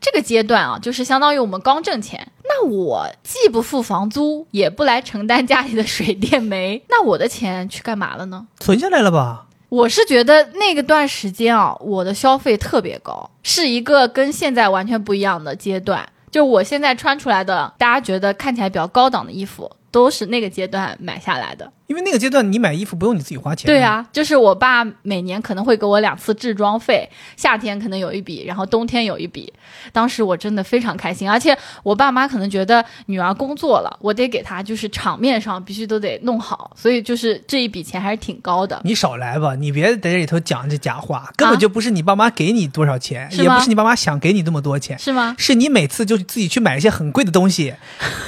这个阶段啊，就是相当于我们刚挣钱，那我既不付房租，也不来承担家里的水电煤，那我的钱去干嘛了呢？存下来了吧？我是觉得那个段时间啊，我的消费特别高，是一个跟现在完全不一样的阶段。就我现在穿出来的，大家觉得看起来比较高档的衣服，都是那个阶段买下来的。因为那个阶段你买衣服不用你自己花钱。对，啊，就是我爸每年可能会给我两次置装费，夏天可能有一笔，然后冬天有一笔。当时我真的非常开心，而且我爸妈可能觉得女儿工作了，我得给她就是场面上必须都得弄好，所以就是这一笔钱还是挺高的。你少来吧，你别在这里头讲这假话，根本就不是你爸妈给你多少钱，啊也不是你爸妈想给你那么多钱。是吗？是你每次就自己去买一些很贵的东西，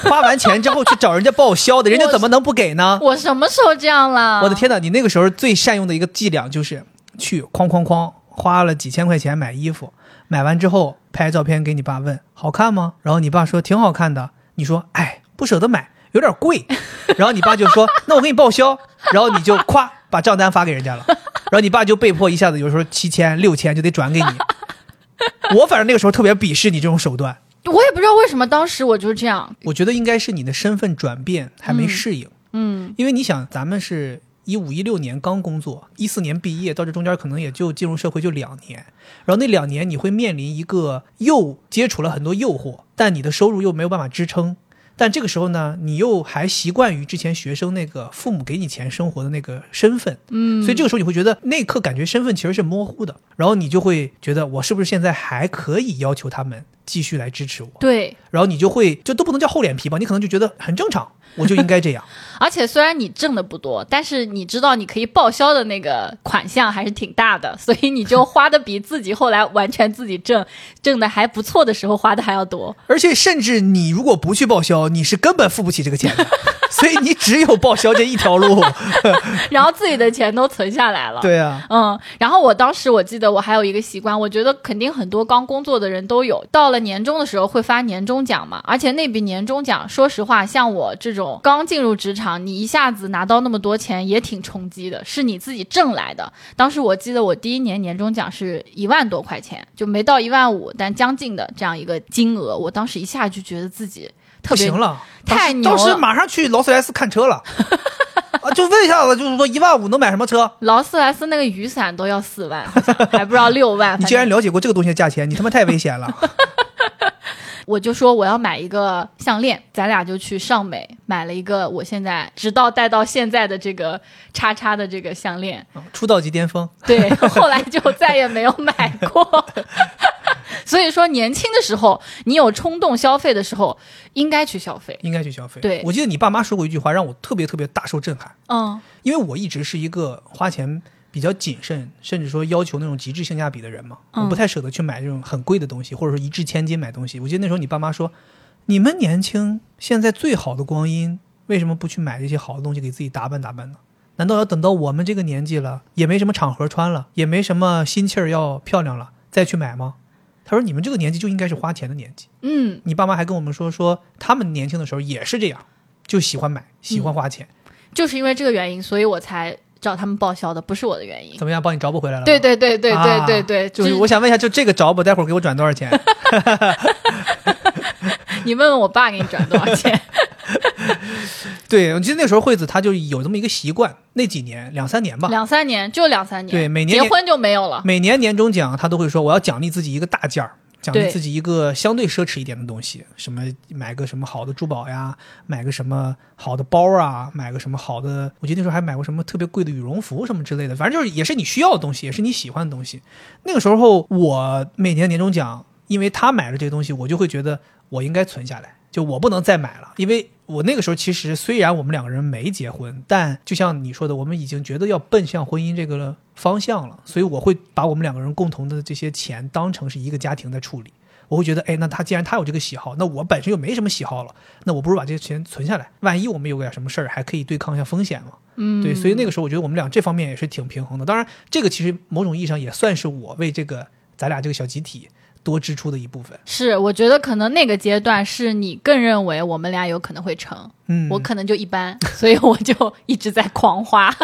花完钱之后去找人家报销的，人家怎么能不给呢？我什么时候这样了？我的！天哪！你那个时候最善用的一个伎俩就是去哐哐哐花了几千块钱买衣服，买完之后拍照片给你爸问好看吗？然后你爸说挺好看的，你说哎不舍得买，有点贵，[laughs] 然后你爸就说那我给你报销，然后你就咵把账单发给人家了，然后你爸就被迫一下子有时候七千六千就得转给你。我反正那个时候特别鄙视你这种手段，我也不知道为什么当时我就是这样。我觉得应该是你的身份转变还没适应。嗯因为你想，咱们是一五一六年刚工作，一四年毕业，到这中间可能也就进入社会就两年，然后那两年你会面临一个又接触了很多诱惑，但你的收入又没有办法支撑。但这个时候呢，你又还习惯于之前学生那个父母给你钱生活的那个身份，嗯，所以这个时候你会觉得那一刻感觉身份其实是模糊的，然后你就会觉得我是不是现在还可以要求他们继续来支持我，对，然后你就会就都不能叫厚脸皮吧，你可能就觉得很正常，我就应该这样。而且虽然你挣的不多，但是你知道你可以报销的那个款项还是挺大的，所以你就花的比自己后来完全自己挣挣的还不错的时候花的还要多。而且甚至你如果不去报销，你是根本付不起这个钱的，所以你只有报销这一条路。[laughs] 然后自己的钱都存下来了。。对啊，嗯，然后我当时我记得我还有一个习惯，我觉得肯定很多刚工作的人都有，到了年终的时候会发年终奖嘛，而且那笔年终奖，说实话，像我这种刚进入职场，你一下子拿到那么多钱也挺冲击的，是你自己挣来的。当时我记得我第一年年终奖是一万多块钱，就没到一万五，但将近的这样一个金额，我当时一下就觉得自己特别行了，太牛了当时马上去劳斯莱斯看车了。[laughs] 啊，就问一下子，就是说一万五能买什么车？劳斯莱斯那个雨伞都要四万，还不知道六万。[laughs] 你反正竟然了解过这个东西的价钱，你他妈太危险了！[laughs] 我就说我要买一个项链，咱俩就去尚美买了一个，我现在直到戴到现在的这个叉叉的这个项链。出道即巅峰，对，后来就再也没有买过。[laughs] 所以说，年轻的时候，你有冲动消费的时候，应该去消费。应该去消费。对我记得你爸妈说过一句话，让我特别特别大受震撼。嗯因为我一直是一个花钱比较谨慎，甚至说要求那种极致性价比的人嘛，嗯我不太舍得去买这种很贵的东西，或者说一掷千金买东西。我记得那时候你爸妈说，你们年轻，现在最好的光阴，为什么不去买这些好的东西给自己打扮打扮呢？难道要等到我们这个年纪了，也没什么场合穿了，也没什么心气儿要漂亮了，再去买吗？他说：“你们这个年纪就应该是花钱的年纪。嗯，你爸妈还跟我们说，说他们年轻的时候也是这样，就喜欢买，喜欢花钱。就是因为这个原因，所以我才找他们报销的，不是我的原因。怎么样，帮你找补回来了吗？对对对对对啊对对，就是我想问一下，就这个找补，待会儿给我转多少钱？[laughs] [laughs] 你问问我爸给你转多少钱？对，我记得那时候惠子她就有这么一个习惯，那几年两三年吧，两三年就两三年，对每年结婚就没有了。每年年终奖她都会说我要奖励自己一个大件儿，奖励自己一个相对奢侈一点的东西，什么买个什么好的珠宝呀，买个什么好的包啊，买个什么好的，我记得那时候还买过什么特别贵的羽绒服什么之类的，反正就是也是你需要的东西，也是你喜欢的东西。那个时候我每年年终奖，因为他买了这些东西，我就会觉得我应该存下来，就我不能再买了，因为我那个时候其实虽然我们两个人没结婚，但就像你说的，我们已经觉得要奔向婚姻这个方向了，所以我会把我们两个人共同的这些钱当成是一个家庭在处理。我会觉得，哎，那他既然他有这个喜好，那我本身又没什么喜好了，那我不如把这些钱存下来，万一我们有点什么事儿，还可以对抗一下风险嘛。嗯，对，所以那个时候我觉得我们俩这方面也是挺平衡的。当然，这个其实某种意义上也算是我为这个咱俩这个小集体多支出的一部分。是，我觉得可能那个阶段是你更认为我们俩有可能会成，嗯，我可能就一般，所以我就一直在狂花。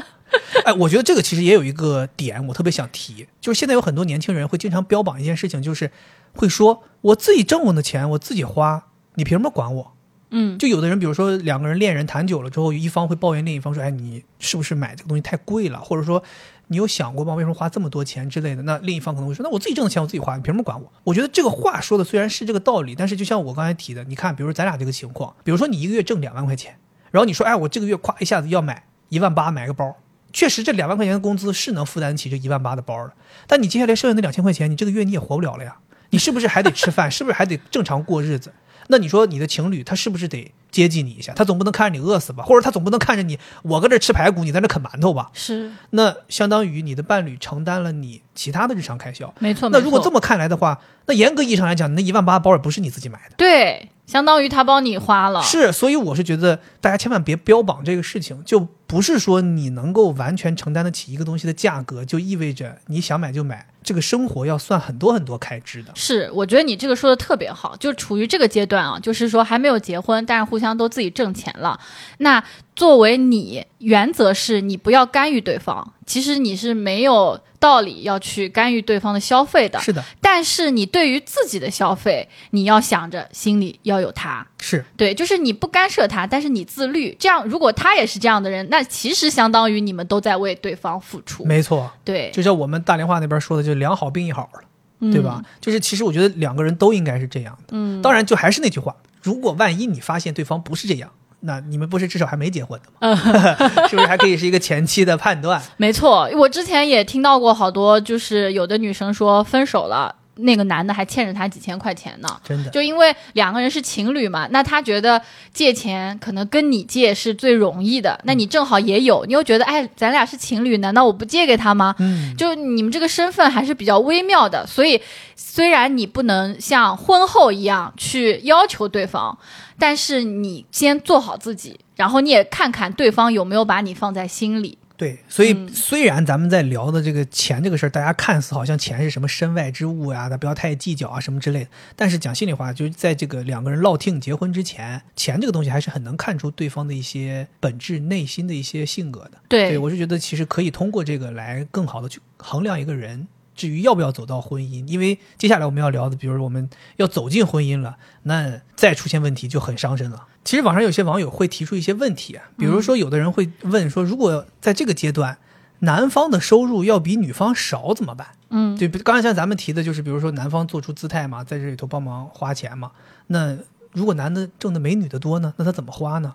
哎，我觉得这个其实也有一个点，我特别想提，就是现在有很多年轻人会经常标榜一件事情，就是会说我自己挣我的钱，我自己花，你凭什么管我？嗯，就有的人，比如说两个人恋人谈久了之后，一方会抱怨另一方说：“哎，你是不是买这个东西太贵了？或者说你有想过吗？为什么花这么多钱之类的？”那另一方可能会说：“那我自己挣的钱我自己花，你凭什么管我？”我觉得这个话说的虽然是这个道理，但是就像我刚才提的，你看，比如说咱俩这个情况，比如说你一个月挣两万块钱，然后你说：“哎，我这个月咵一下子要买。”一万八买个包，确实这两万块钱的工资是能负担起这一万八的包的。但你接下来剩下那两千块钱，你这个月你也活不了了呀。你是不是还得吃饭？是不是还得正常过日子？那你说你的情侣他是不是得接济你一下？他总不能看着你饿死吧？或者他总不能看着你我搁这吃排骨，你在那啃馒头吧？是那相当于你的伴侣承担了你其他的日常开销。没错。那如果这么么看来的话，那严格意义上来讲，那一万八包也不是你自己买的。对，相当于他帮你花了。是，所以我是觉得大家千万别标榜这个事情，就不是说你能够完全承担得起一个东西的价格，就意味着你想买就买。这个生活要算很多很多开支的。是，我觉得你这个说的特别好，就处于这个阶段啊，就是说还没有结婚，但是互相都自己挣钱了。那作为你，原则是你不要干预对方。其实你是没有道理要去干预对方的消费的。是的，但是你对于自己的消费，你要想着心里要有他。是对，就是你不干涉他，但是你自律。这样，如果他也是这样的人，那其实相当于你们都在为对方付出。没错，对，就像我们大连话那边说的，就两好并一好了，嗯对吧？？就是其实我觉得两个人都应该是这样的。嗯，当然，就还是那句话，如果万一你发现对方不是这样，那你们不是至少还没结婚的吗？[laughs] 是不是还可以是一个前期的判断？没错，我之前也听到过好多，就是有的女生说分手了，那个男的还欠着她几千块钱呢。真的，就因为两个人是情侣嘛，那他觉得借钱可能跟你借是最容易的，那你正好也有，你又觉得哎，咱俩是情侣，难道我不借给他吗？嗯，就你们这个身份还是比较微妙的，所以虽然你不能像婚后一样去要求对方，但是你先做好自己，然后你也看看对方有没有把你放在心里。对，所以嗯虽然咱们在聊的这个钱这个事儿，大家看似好像钱是什么身外之物呀，咱不要太计较啊什么之类的。但是讲心里话，就是在这个两个人落听结婚之前，钱这个东西还是很能看出对方的一些本质、内心的一些性格的。对我是觉得其实可以通过这个来更好的去衡量一个人。至于要不要走到婚姻，因为接下来我们要聊的，比如说我们要走进婚姻了，那再出现问题就很伤身了。其实网上有些网友会提出一些问题啊，比如说有的人会问说，如果在这个阶段，男方的收入要比女方少怎么办？嗯，对，刚才像咱们提的，就是比如说男方做出姿态嘛，在这里头帮忙花钱嘛。那如果男的挣的没女的多呢，那他怎么花呢？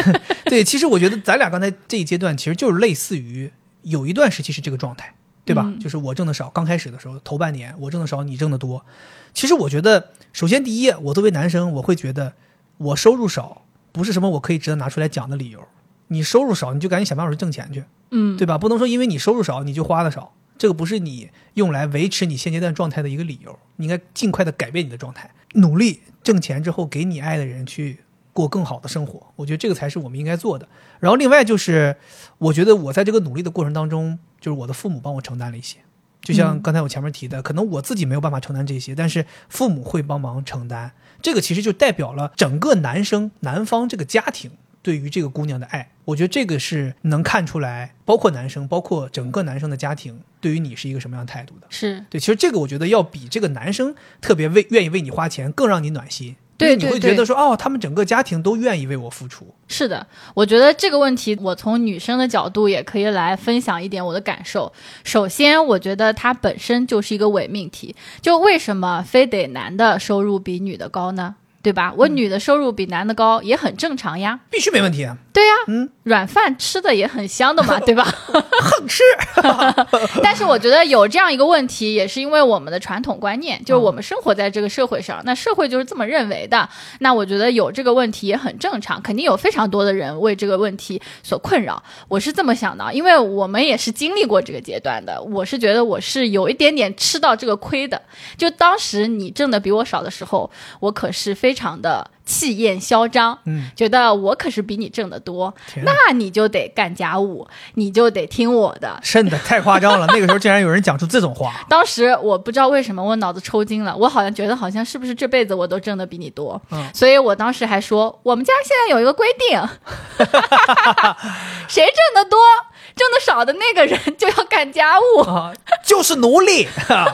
[laughs] 对，其实我觉得咱俩刚才这一阶段其实就是类似于有一段时期是这个状态，对吧？嗯就是我挣的少，刚开始的时候头半年我挣的少，你挣的多。其实我觉得，首先第一，我作为男生，我会觉得我收入少不是什么我可以值得拿出来讲的理由。你收入少，你就赶紧想办法去挣钱去。嗯，对吧？不能说因为你收入少你就花的少，这个不是你用来维持你现阶段状态的一个理由。你应该尽快的改变你的状态，努力挣钱之后给你爱的人去过更好的生活。我觉得这个才是我们应该做的。然后另外就是，我觉得我在这个努力的过程当中，就是我的父母帮我承担了一些。就像嗯刚才我前面提的，可能我自己没有办法承担这些，但是父母会帮忙承担。这个其实就代表了整个男生男方这个家庭对于这个姑娘的爱。我觉得这个是能看出来，包括男生，包括整个男生的家庭对于你是一个什么样的态度的。是对，其实这个我觉得要比这个男生特别为愿意为你花钱更让你暖心。对你会觉得说，哦，他们整个家庭都愿意为我付出。是的，我觉得这个问题，我从女生的角度也可以来分享一点我的感受。首先，我觉得它本身就是一个伪命题，就为什么非得男的收入比女的高呢？对吧？我女的收入比男的高也很正常呀。必须没问题啊，对呀，嗯，软饭吃的也很香的嘛，[laughs] 对吧？横吃。[laughs] 但是我觉得有这样一个问题，也是因为我们的传统观念，就是我们生活在这个社会上，那社会就是这么认为的。那我觉得有这个问题也很正常，肯定有非常多的人为这个问题所困扰。我是这么想的，因为我们也是经历过这个阶段的。我是觉得我是有一点点吃到这个亏的。就当时你挣的比我少的时候，我可是非常的气焰嚣张，嗯，觉得我可是比你挣得多，那你就得干家务，你就得听我的。真的太夸张了。那个时候竟然有人讲出这种话。[laughs] 当时我不知道为什么我脑子抽筋了，我好像觉得好像是不是这辈子我都挣的比你多，嗯所以我当时还说我们家现在有一个规定，[laughs] 谁挣得多、挣得少的那个人就要干家务。啊，就是奴隶。[laughs] 啊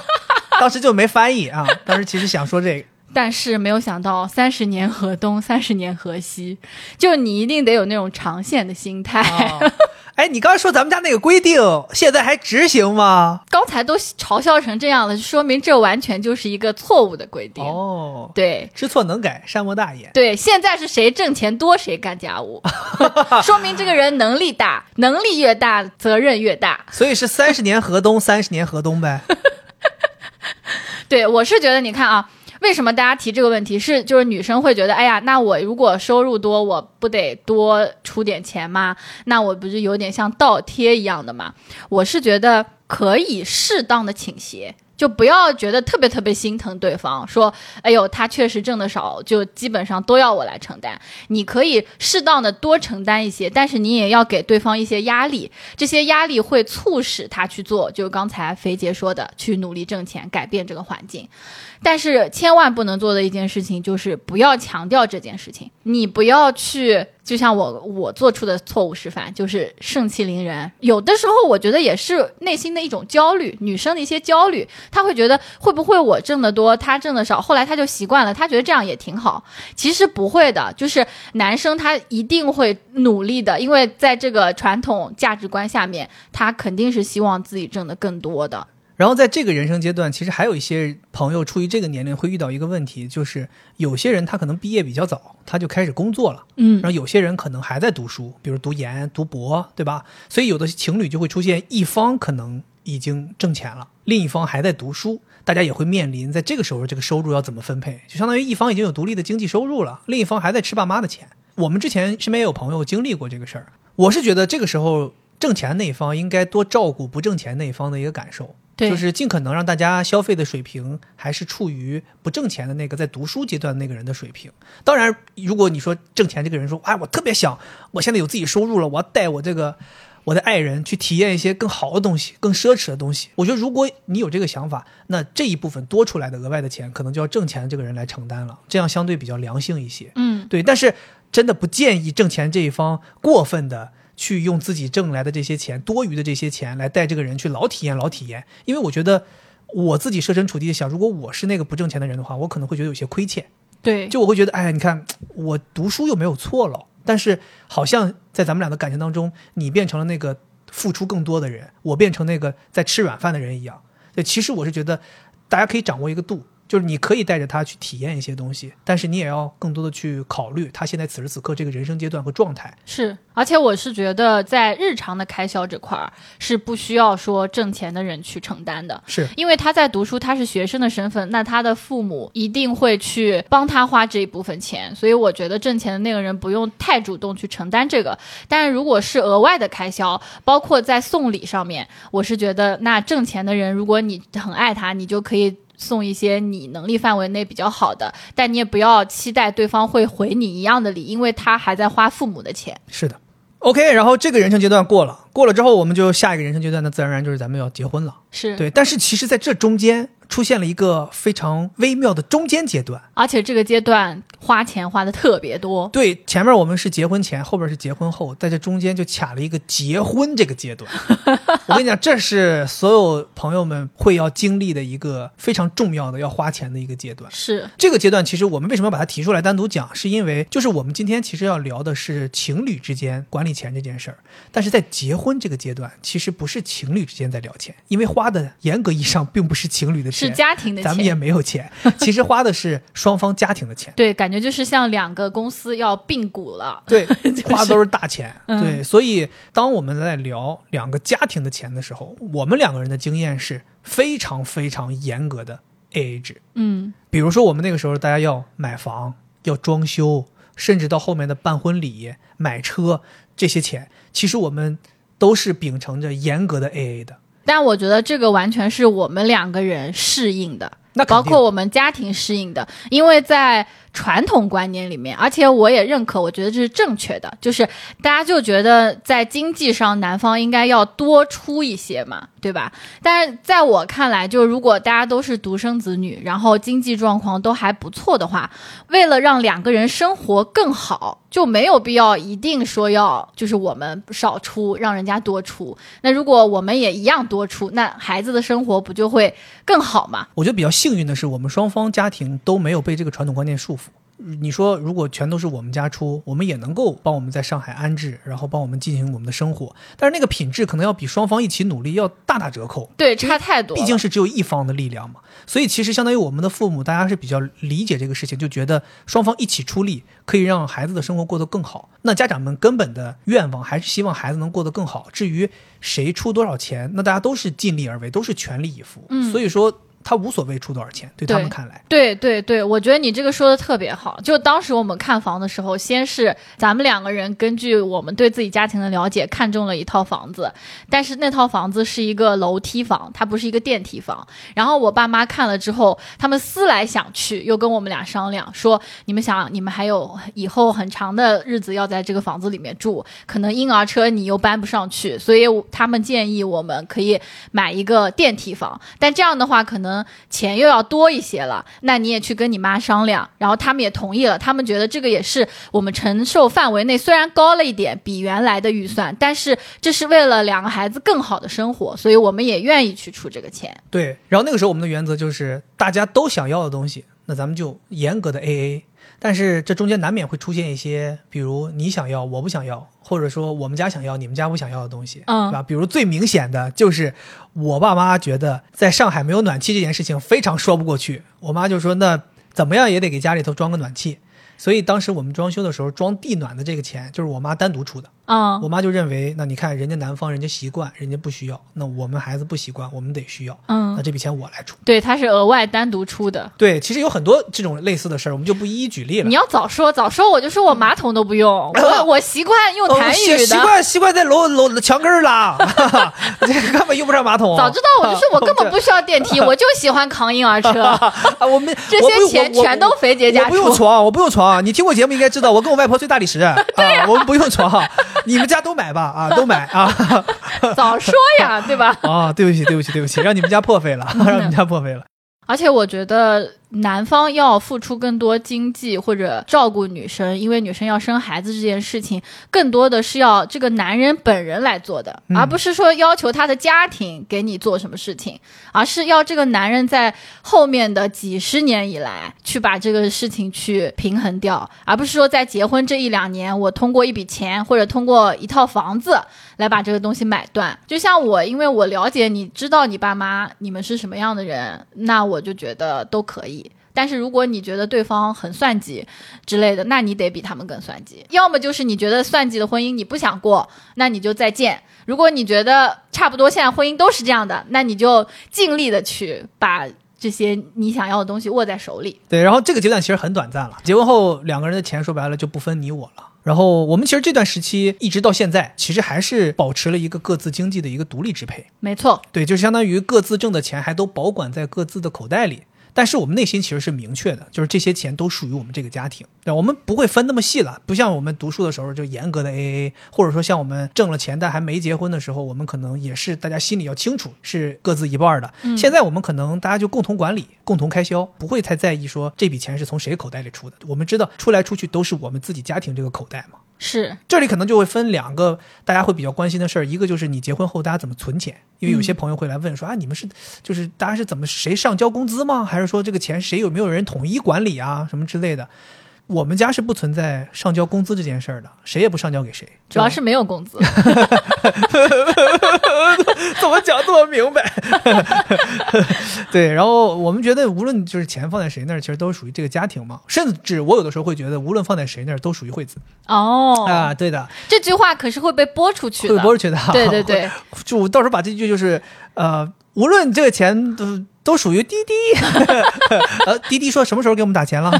当时就没翻译啊，当时其实想说这个。但是没有想到三十年河东，三十年河西，就你一定得有那种长线的心态。啊，哎，你刚刚说咱们家那个规定现在还执行吗？刚才都嘲笑成这样了，说明这完全就是一个错误的规定。哦，对知错能改，善莫大焉。对，现在是谁挣钱多谁干家务，[laughs] 说明这个人能力大，能力越大责任越大。所以是三十年河东，三十年河东呗。[laughs] 对，我是觉得你看啊。为什么大家提这个问题？是就是女生会觉得，哎呀，那我如果收入多，我不得多出点钱吗？那我不是有点像倒贴一样的吗？我是觉得可以适当的倾斜。就不要觉得特别特别心疼对方，说，哎呦，他确实挣的少，就基本上都要我来承担。你可以适当的多承担一些，但是你也要给对方一些压力，这些压力会促使他去做。就刚才肥姐说的，去努力挣钱，改变这个环境。但是千万不能做的一件事情就是不要强调这件事情，你不要去。就像我我做出的错误示范，就是盛气凌人。有的时候我觉得也是内心的一种焦虑，女生的一些焦虑，她会觉得会不会我挣得多，他挣得少，后来他就习惯了，他觉得这样也挺好。其实不会的，就是男生他一定会努力的，因为在这个传统价值观下面，他肯定是希望自己挣得更多的。然后在这个人生阶段，其实还有一些朋友处于这个年龄会遇到一个问题，就是有些人他可能毕业比较早，他就开始工作了，嗯，然后有些人可能还在读书，比如读研、读博，对吧？所以有的情侣就会出现一方可能已经挣钱了，另一方还在读书，大家也会面临在这个时候这个收入要怎么分配，就相当于一方已经有独立的经济收入了，另一方还在吃爸妈的钱。我们之前身边也有朋友经历过这个事儿，我是觉得这个时候挣钱那一方应该多照顾不挣钱那一方的一个感受。就是尽可能让大家消费的水平还是处于不挣钱的那个在读书阶段那个人的水平。当然，如果你说挣钱这个人说，哎，我特别想，我现在有自己收入了，我要带我这个我的爱人去体验一些更好的东西、更奢侈的东西。我觉得，如果你有这个想法，那这一部分多出来的额外的钱，可能就要挣钱的这个人来承担了，这样相对比较良性一些。嗯，对。但是真的不建议挣钱这一方过分的。去用自己挣来的这些钱，多余的这些钱来带这个人去老体验、老体验。因为我觉得我自己设身处地的想，如果我是那个不挣钱的人的话，我可能会觉得有些亏欠。对，就我会觉得，哎呀，你看我读书又没有错了，但是好像在咱们俩的感情当中，你变成了那个付出更多的人，我变成那个在吃软饭的人一样。对，其实我是觉得，大家可以掌握一个度。就是你可以带着他去体验一些东西，但是你也要更多的去考虑他现在此时此刻这个人生阶段和状态。是，而且我是觉得在日常的开销这块儿是不需要说挣钱的人去承担的，是因为他在读书，他是学生的身份，那他的父母一定会去帮他花这一部分钱，所以我觉得挣钱的那个人不用太主动去承担这个。但是如果是额外的开销，包括在送礼上面，我是觉得那挣钱的人，如果你很爱他，你就可以。送一些你能力范围内比较好的，但你也不要期待对方会回你一样的礼，因为他还在花父母的钱。是的，OK，然后这个人生阶段过了，过了之后，我们就下一个人生阶段，那自然而然就是咱们要结婚了。是对，但是其实在这中间。出现了一个非常微妙的中间阶段，而且这个阶段花钱花的特别多。对，前面我们是结婚前，后边是结婚后，在这中间就卡了一个结婚这个阶段。[laughs] 我跟你讲，这是所有朋友们会要经历的一个非常重要的要花钱的一个阶段。是这个阶段，其实我们为什么要把它提出来单独讲，是因为就是我们今天其实要聊的是情侣之间管理钱这件事儿，但是在结婚这个阶段，其实不是情侣之间在聊钱，因为花的严格意义上并不是情侣的钱。是家庭的钱，咱们也没有钱，其实花的是双方家庭的钱。对，感觉就是像两个公司要并股了。对，[laughs] 花都是大钱。对，所以当我们在聊两个家庭的钱的时候，我们两个人的经验是非常非常严格的 AA 制。嗯，比如说我们那个时候，大家要买房、要装修，甚至到后面的办婚礼、买车这些钱，其实我们都是秉承着严格的 AA 的。但我觉得这个完全是我们两个人适应的，那包括我们家庭适应的，因为在。传统观念里面，而且我也认可，我觉得这是正确的，就是大家就觉得在经济上男方应该要多出一些嘛，对吧？但是在我看来，就如果大家都是独生子女，然后经济状况都还不错的话，为了让两个人生活更好，就没有必要一定说要就是我们少出，让人家多出。那如果我们也一样多出，那孩子的生活不就会更好吗？我觉得比较幸运的是，我们双方家庭都没有被这个传统观念束缚。你说如果全都是我们家出，我们也能够帮我们在上海安置，然后帮我们进行我们的生活，但是那个品质可能要比双方一起努力要大打折扣。对，差太多。毕竟是只有一方的力量嘛，所以其实相当于我们的父母，大家是比较理解这个事情，就觉得双方一起出力可以让孩子的生活过得更好。那家长们根本的愿望还是希望孩子能过得更好。至于谁出多少钱，那大家都是尽力而为，都是全力以赴。嗯所以说他无所谓出多少钱，对他们看来。对对对，我觉得你这个说的特别好。就当时我们看房的时候，先是咱们两个人根据我们对自己家庭的了解，看中了一套房子，但是那套房子是一个楼梯房，它不是一个电梯房。然后我爸妈看了之后，他们思来想去，又跟我们俩商量说：“你们想，你们还有以后很长的日子要在这个房子里面住，可能婴儿车你又搬不上去，所以他们建议我们可以买一个电梯房。但这样的话，可能钱又要多一些了。那你也去跟你妈商量，然后他们也同意了。他们觉得这个也是我们承受范围内，虽然高了一点，比原来的预算，但是这是为了两个孩子更好的生活，所以我们也愿意去出这个钱。对，然后那个时候我们的原则就是大家都想要的东西，那咱们就严格的 AA。但是这中间难免会出现一些，比如你想要我不想要，或者说我们家想要你们家不想要的东西，嗯是吧？比如最明显的就是我爸妈觉得在上海没有暖气这件事情非常说不过去，我妈就说那怎么样也得给家里头装个暖气。所以当时我们装修的时候，装地暖的这个钱就是我妈单独出的。嗯我妈就认为，那你看人家南方人家习惯，人家不需要，那我们孩子不习惯，我们得需要，嗯那嗯，这笔钱我来出。对，它是额外单独出的。对，其实有很多这种类似的事儿，我们就不一一举例了你。要早说，早说我就说我马桶都不用，[laughs] 我我习惯用哦痰习语的。习惯习惯在楼楼墙根儿拉，[laughs] 这个根本用不上马桶。早知道我就说我根本不需要电梯，我就喜欢扛婴儿车。[laughs] 啊，我们这些钱全都肥姐家我不用。床，我不用床。你听过节目应该知道，我跟我外婆睡大理石啊，我们不用床，你们家都买吧啊，都买啊。[laughs] 早说呀，对吧？啊，[laughs] 对不起，对不起，对不起，让你们家破费了，让你们家破费了。而且我觉得男方要付出更多经济或者照顾女生，因为女生要生孩子这件事情，更多的是要这个男人本人来做的，嗯而不是说要求他的家庭给你做什么事情，而是要这个男人在后面的几十年以来去把这个事情去平衡掉，而不是说在结婚这一两年，我通过一笔钱或者通过一套房子来把这个东西买断。就像我，因为我了解你知道你爸妈你们是什么样的人，那我就觉得都可以。但是如果你觉得对方很算计之类的，那你得比他们更算计。要么就是你觉得算计的婚姻你不想过，那你就再见。如果你觉得差不多现在婚姻都是这样的，那你就尽力的去把这些你想要的东西握在手里。对，然后这个阶段其实很短暂了，结婚后两个人的钱说白了就不分你我了。然后我们其实这段时期一直到现在，其实还是保持了一个各自经济的一个独立支配。没错，对，就相当于各自挣的钱还都保管在各自的口袋里。但是我们内心其实是明确的，就是这些钱都属于我们这个家庭，对，我们不会分那么细了，不像我们读书的时候就严格的 AA，或者说像我们挣了钱但还没结婚的时候，我们可能也是大家心里要清楚是各自一半的。现在我们可能大家就共同管理、共同开销，不会太在意说这笔钱是从谁口袋里出的。我们知道出来出去都是我们自己家庭这个口袋嘛。是这里可能就会分两个大家会比较关心的事儿，一个就是你结婚后大家怎么存钱，因为有些朋友会来问说、啊，你们是就是大家是怎么谁上交工资吗？还是说这个钱谁有没有人统一管理啊什么之类的？我们家是不存在上交工资这件事儿的，谁也不上交给谁，主要是没有工资。[laughs] 讲这么明白？[laughs] 对，然后我们觉得无论就是钱放在谁那儿，其实都属于这个家庭嘛。甚至我有的时候会觉得，无论放在谁那儿，都属于惠子哦，啊。对的，这句话可是会被播出去的。会播出去的。对对对，[laughs] 就我到时候把这句就是呃，无论这个钱都都属于滴滴，[laughs] 呃，滴滴说什么时候给我们打钱了？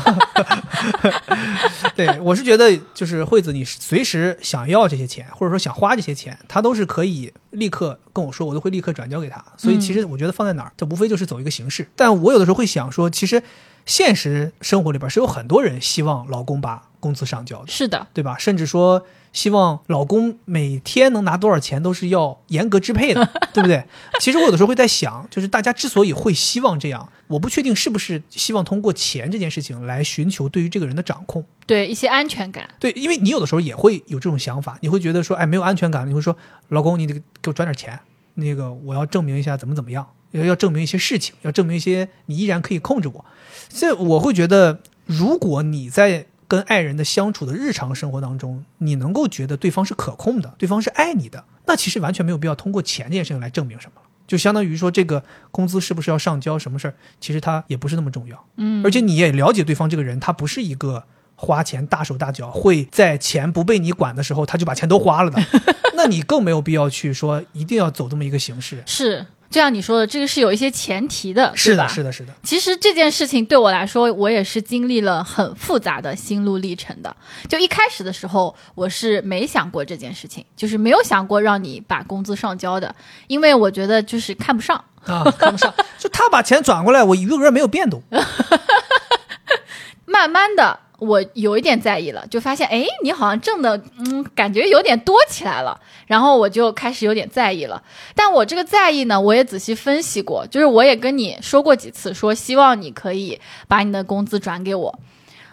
[laughs] 对我是觉得就是惠子，你随时想要这些钱，或者说想花这些钱，他都是可以立刻跟我说，我都会立刻转交给他。所以其实我觉得放在哪儿，这无非就是走一个形式。但我有的时候会想说，其实现实生活里边是有很多人希望老公把工资上交的。是的，对吧？甚至说希望老公每天能拿多少钱都是要严格支配的，[laughs] 对不对？其实我有的时候会在想，就是大家之所以会希望这样，我不确定是不是希望通过钱这件事情来寻求对于这个人的掌控。对一些安全感。对，因为你有的时候也会有这种想法，你会觉得说，哎，没有安全感，你会说，老公，你得给我转点钱，那个我要证明一下怎么怎么样，要要证明一些事情，要证明一些你依然可以控制我。所以我会觉得，如果你在跟爱人的相处的日常生活当中，你能够觉得对方是可控的，对方是爱你的，那其实完全没有必要通过钱这件事情来证明什么了。就相当于说，这个工资是不是要上交，什么事儿，其实它也不是那么重要。嗯，而且你也了解对方这个人，他不是一个花钱大手大脚，会在钱不被你管的时候，他就把钱都花了的。[laughs] 那你更没有必要去说一定要走这么一个形式。是就像你说的，这个是有一些前提的，是的，是的，是的。其实这件事情对我来说，我也是经历了很复杂的心路历程的。就一开始的时候，我是没想过这件事情，就是没有想过让你把工资上交的，因为我觉得就是看不上。啊，看不上，[laughs] 就他把钱转过来，我余额没有变动。[laughs] 慢慢的，我有一点在意了，就发现，哎，你好像挣的，嗯，感觉有点多起来了。然后我就开始有点在意了。但我这个在意呢，我也仔细分析过，就是我也跟你说过几次，说希望你可以把你的工资转给我。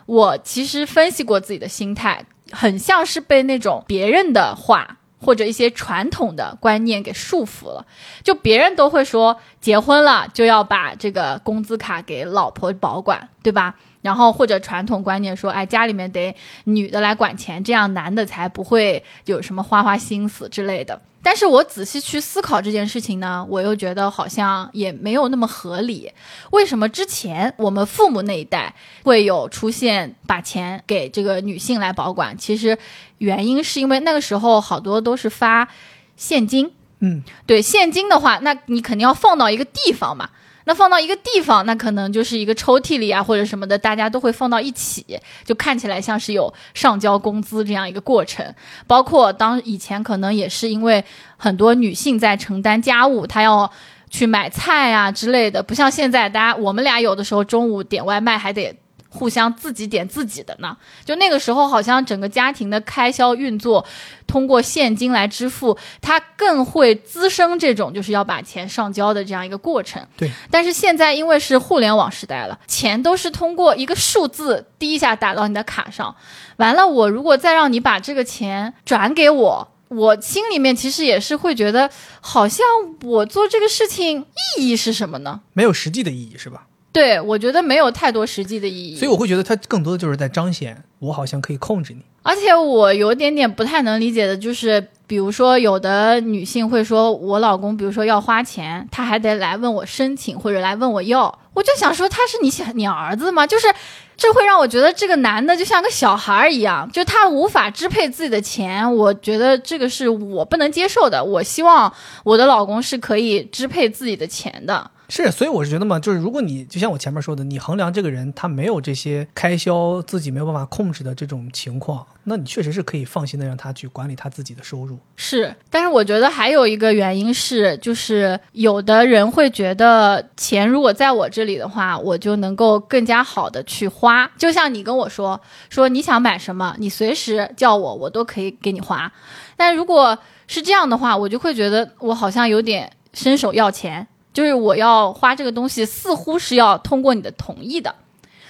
我其实分析过自己的心态，很像是被那种别人的话或者一些传统的观念给束缚了。就别人都会说，结婚了就要把这个工资卡给老婆保管，对吧？然后或者传统观念说，哎，家里面得女的来管钱，这样男的才不会有什么花花心思之类的。但是我仔细去思考这件事情呢，我又觉得好像也没有那么合理。为什么之前我们父母那一代会有出现把钱给这个女性来保管？其实原因是因为那个时候好多都是发现金，嗯，对现金的话，那你肯定要放到一个地方嘛。那放到一个地方，那可能就是一个抽屉里啊，或者什么的，大家都会放到一起，就看起来像是有上交工资这样一个过程。包括当以前可能也是因为很多女性在承担家务，她要去买菜啊之类的，不像现在大家我们俩有的时候中午点外卖还得。互相自己点自己的呢，就那个时候好像整个家庭的开销运作，通过现金来支付，它更会滋生这种就是要把钱上交的这样一个过程。对，但是现在因为是互联网时代了，钱都是通过一个数字滴一下打到你的卡上，完了我如果再让你把这个钱转给我。我心里面其实也是会觉得，好像我做这个事情意义是什么呢？没有实际的意义，是吧？对，我觉得没有太多实际的意义。所以我会觉得它更多的就是在彰显我好像可以控制你。而且我有点点不太能理解的就是，比如说有的女性会说，我老公比如说要花钱，他还得来问我申请或者来问我要，我就想说他是你小你儿子吗？就是这会让我觉得这个男的就像个小孩儿一样，就他无法支配自己的钱，我觉得这个是我不能接受的。我希望我的老公是可以支配自己的钱的。是，所以我是觉得嘛，就是如果你就像我前面说的，你衡量这个人他没有这些开销，自己没有办法控制的这种情况，那你确实是可以放心的让他去管理他自己的收入。是，但是我觉得还有一个原因是，就是有的人会觉得钱如果在我这里的话，我就能够更加好的去花。就像你跟我说，说你想买什么，你随时叫我，我都可以给你花。但如果是这样的话，我就会觉得我好像有点伸手要钱。就是我要花这个东西，似乎是要通过你的同意的，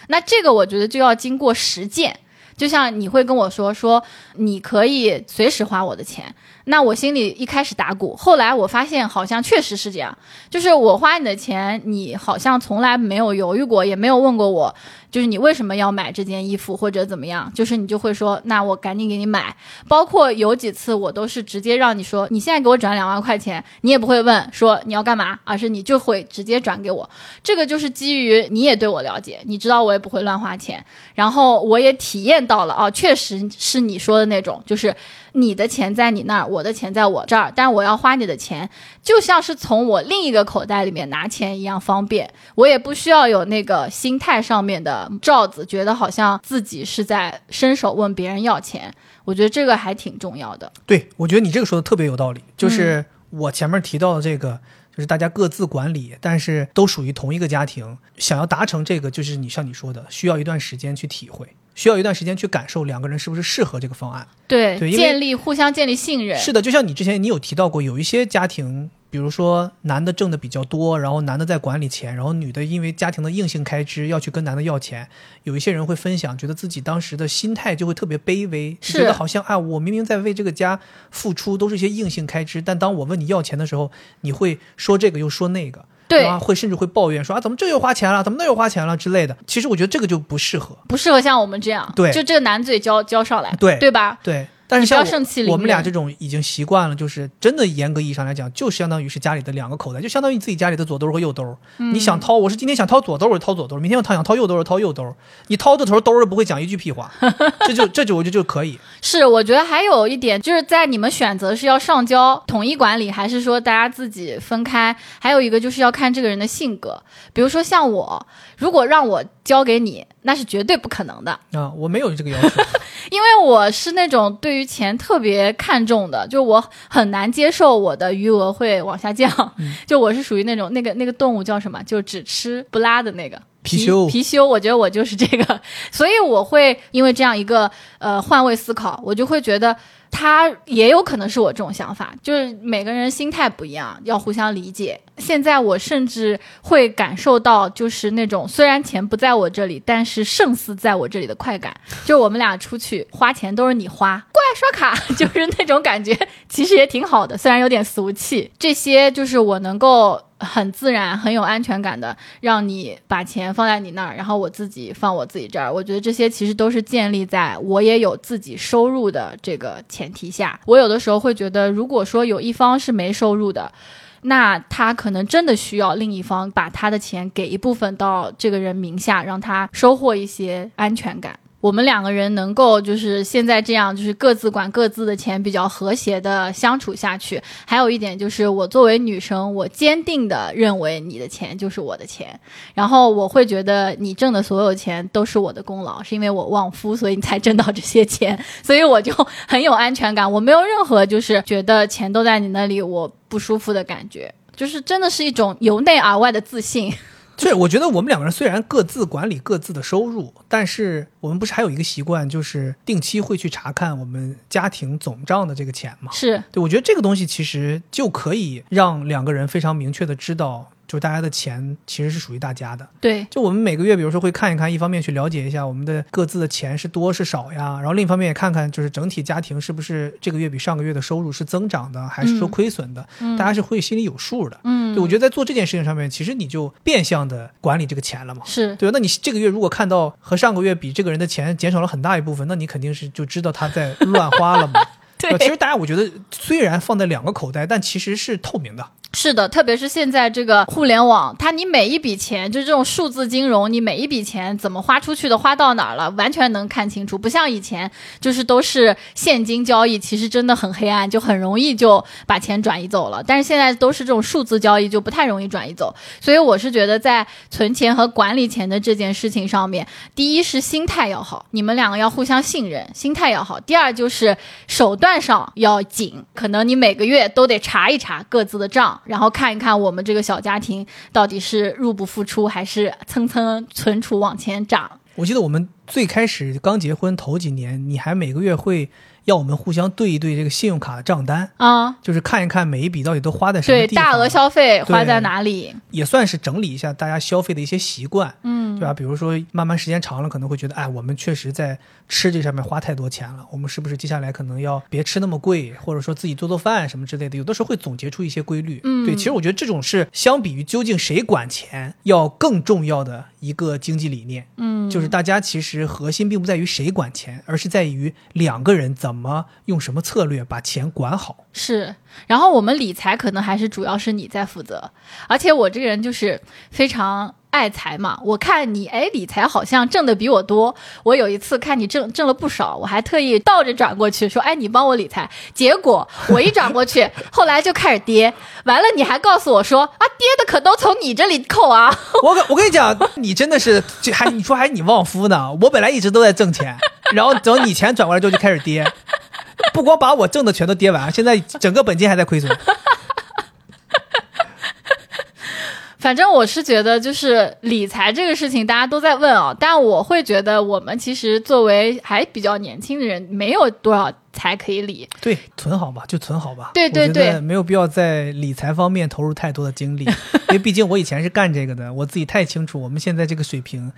那这个我觉得就要经过实践。就像你会跟我说说，你可以随时花我的钱，那我心里一开始打鼓，后来我发现好像确实是这样，就是我花你的钱，你好像从来没有犹豫过，也没有问过我，就是你为什么要买这件衣服或者怎么样，就是你就会说，那我赶紧给你买。包括有几次我都是直接让你说，你现在给我转两万块钱，你也不会问说你要干嘛，而是你就会直接转给我。这个就是基于你也对我了解，你知道我也不会乱花钱，然后我也体验到了，哦，确实是你说那种，就是你的钱在你那儿，我的钱在我这儿，但我要花你的钱，就像是从我另一个口袋里面拿钱一样方便，我也不需要有那个心态上面的罩子，觉得好像自己是在伸手问别人要钱。我觉得这个还挺重要的。对，我觉得你这个说的特别有道理，就是我前面提到的这个，就是大家各自管理，但是都属于同一个家庭，想要达成这个，就是你像你说的，需要一段时间去体会，需要一段时间去感受两个人是不是适合这个方案。对，对建立互相建立信任。是的，就像你之前你有提到过，有一些家庭，比如说男的挣的比较多，然后男的在管理钱，然后女的因为家庭的硬性开支要去跟男的要钱。有一些人会分享，觉得自己当时的心态就会特别卑微，是觉得好像啊，我明明在为这个家付出，都是一些硬性开支，但当我问你要钱的时候，你会说这个又说那个。对啊？会甚至会抱怨说啊，怎么这又花钱了，怎么那又花钱了之类的。其实我觉得这个就不适合。不适合像我们这样，对就这个男嘴交交上来，对对吧？对，但是像我我们俩这种已经习惯了，就是真的严格意义上来讲，就相当于是家里的两个口袋，就相当于自己家里的左兜和右兜。嗯你想掏，我是今天想掏左兜，我就掏左兜；明天我掏想掏右兜，我就掏右兜。你掏这头兜儿不会讲一句屁话，[laughs] 这就这就我觉得就可以。是，我觉得还有一点就是在你们选择是要上交统一管理，还是说大家自己分开？还有一个就是要看这个人的性格。比如说像我，如果让我交给你，那是绝对不可能的，啊，我没有这个要求。[laughs] 因为我是那种对于钱特别看重的，就我很难接受我的余额会往下降。[laughs] 就我是属于那种那个那个动物叫什么，就只吃不拉的那个。貔貅貔貅，我觉得我就是这个，[laughs] 所以我会因为这样一个呃换位思考，我就会觉得他也有可能是我这种想法，就是每个人心态不一样，要互相理解。现在我甚至会感受到，就是那种虽然钱不在我这里，但是胜似在我这里的快感。就我们俩出去花钱都是你花，过来刷卡，[laughs] 就是那种感觉，其实也挺好的，虽然有点俗气。这些就是我能够。很自然、很有安全感的，让你把钱放在你那儿，然后我自己放我自己这儿。我觉得这些其实都是建立在我也有自己收入的这个前提下。我有的时候会觉得，如果说有一方是没收入的，那他可能真的需要另一方把他的钱给一部分到这个人名下，让他收获一些安全感。我们两个人能够就是现在这样，就是各自管各自的钱，比较和谐的相处下去。还有一点就是，我作为女生，我坚定的认为你的钱就是我的钱，然后我会觉得你挣的所有钱都是我的功劳，是因为我旺夫，所以你才挣到这些钱，所以我就很有安全感。我没有任何就是觉得钱都在你那里我不舒服的感觉，就是真的是一种由内而外的自信。对，我觉得我们两个人虽然各自管理各自的收入，但是我们不是还有一个习惯，就是定期会去查看我们家庭总账的这个钱吗？是对，我觉得这个东西其实就可以让两个人非常明确的知道，就是大家的钱其实是属于大家的。对，就我们每个月，比如说会看一看，一方面去了解一下我们的各自的钱是多是少呀，然后另一方面也看看就是整体家庭是不是这个月比上个月的收入是增长的，还是说嗯亏损的，大家是会心里有数的。嗯，对，我觉得在做这件事情上面，其实你就变相的管理这个钱了嘛。是对吧？那你这个月如果看到和上个月比，这个人的钱减少了很大一部分，那你肯定是就知道他在乱花了嘛。[laughs] 对其实大家我觉得虽然放在两个口袋，但其实是透明的。是的，特别是现在这个互联网，它你每一笔钱，就这种数字金融，你每一笔钱怎么花出去的，花到哪儿了，完全能看清楚。不像以前，就是都是现金交易，其实真的很黑暗，就很容易就把钱转移走了。但是现在都是这种数字交易，就不太容易转移走。所以我是觉得，在存钱和管理钱的这件事情上面，第一是心态要好，你们两个要互相信任，心态要好。第二就是手段上要紧，可能你每个月都得查一查各自的账，然后看一看我们这个小家庭到底是入不敷出，还是蹭蹭存储往前涨。我记得我们最开始刚结婚头几年，你还每个月会要我们互相对一对这个信用卡的账单，啊、就是看一看每一笔到底都花在什么，地方，对大额消费花在哪里？也算是整理一下大家消费的一些习惯，嗯，对吧？比如说慢慢时间长了，可能会觉得，哎，我们确实在吃这上面花太多钱了，我们是不是接下来可能要别吃那么贵，或者说自己做做饭什么之类的？有的时候会总结出一些规律。嗯对，其实我觉得这种是相比于究竟谁管钱要更重要的一个经济理念。嗯，就是大家其实核心并不在于谁管钱，而是在于两个人怎么用什么策略把钱管好。是，然后我们理财可能还是主要是你在负责，而且我这个人就是非常爱财嘛。我看你哎理财好像挣的比我多，我有一次看你挣挣了不少，我还特意倒着转过去说哎你帮我理财，结果我一转过去，[laughs] 后来就开始跌，完了你还告诉我说啊跌的可都从你这里扣啊，我我跟你讲，你真的是这还你说还你旺夫呢？我本来一直都在挣钱，[laughs] 然后等你钱转过来之后就开始跌，不光把我挣的全都跌完，现在整个本金还在亏损。反正我是觉得，就是理财这个事情，大家都在问啊，但我会觉得，我们其实作为还比较年轻的人，没有多少财可以理。对，存好吧，就存好吧。对对对没有必要在理财方面投入太多的精力，[laughs] 因为毕竟我以前是干这个的，我自己太清楚我们现在这个水平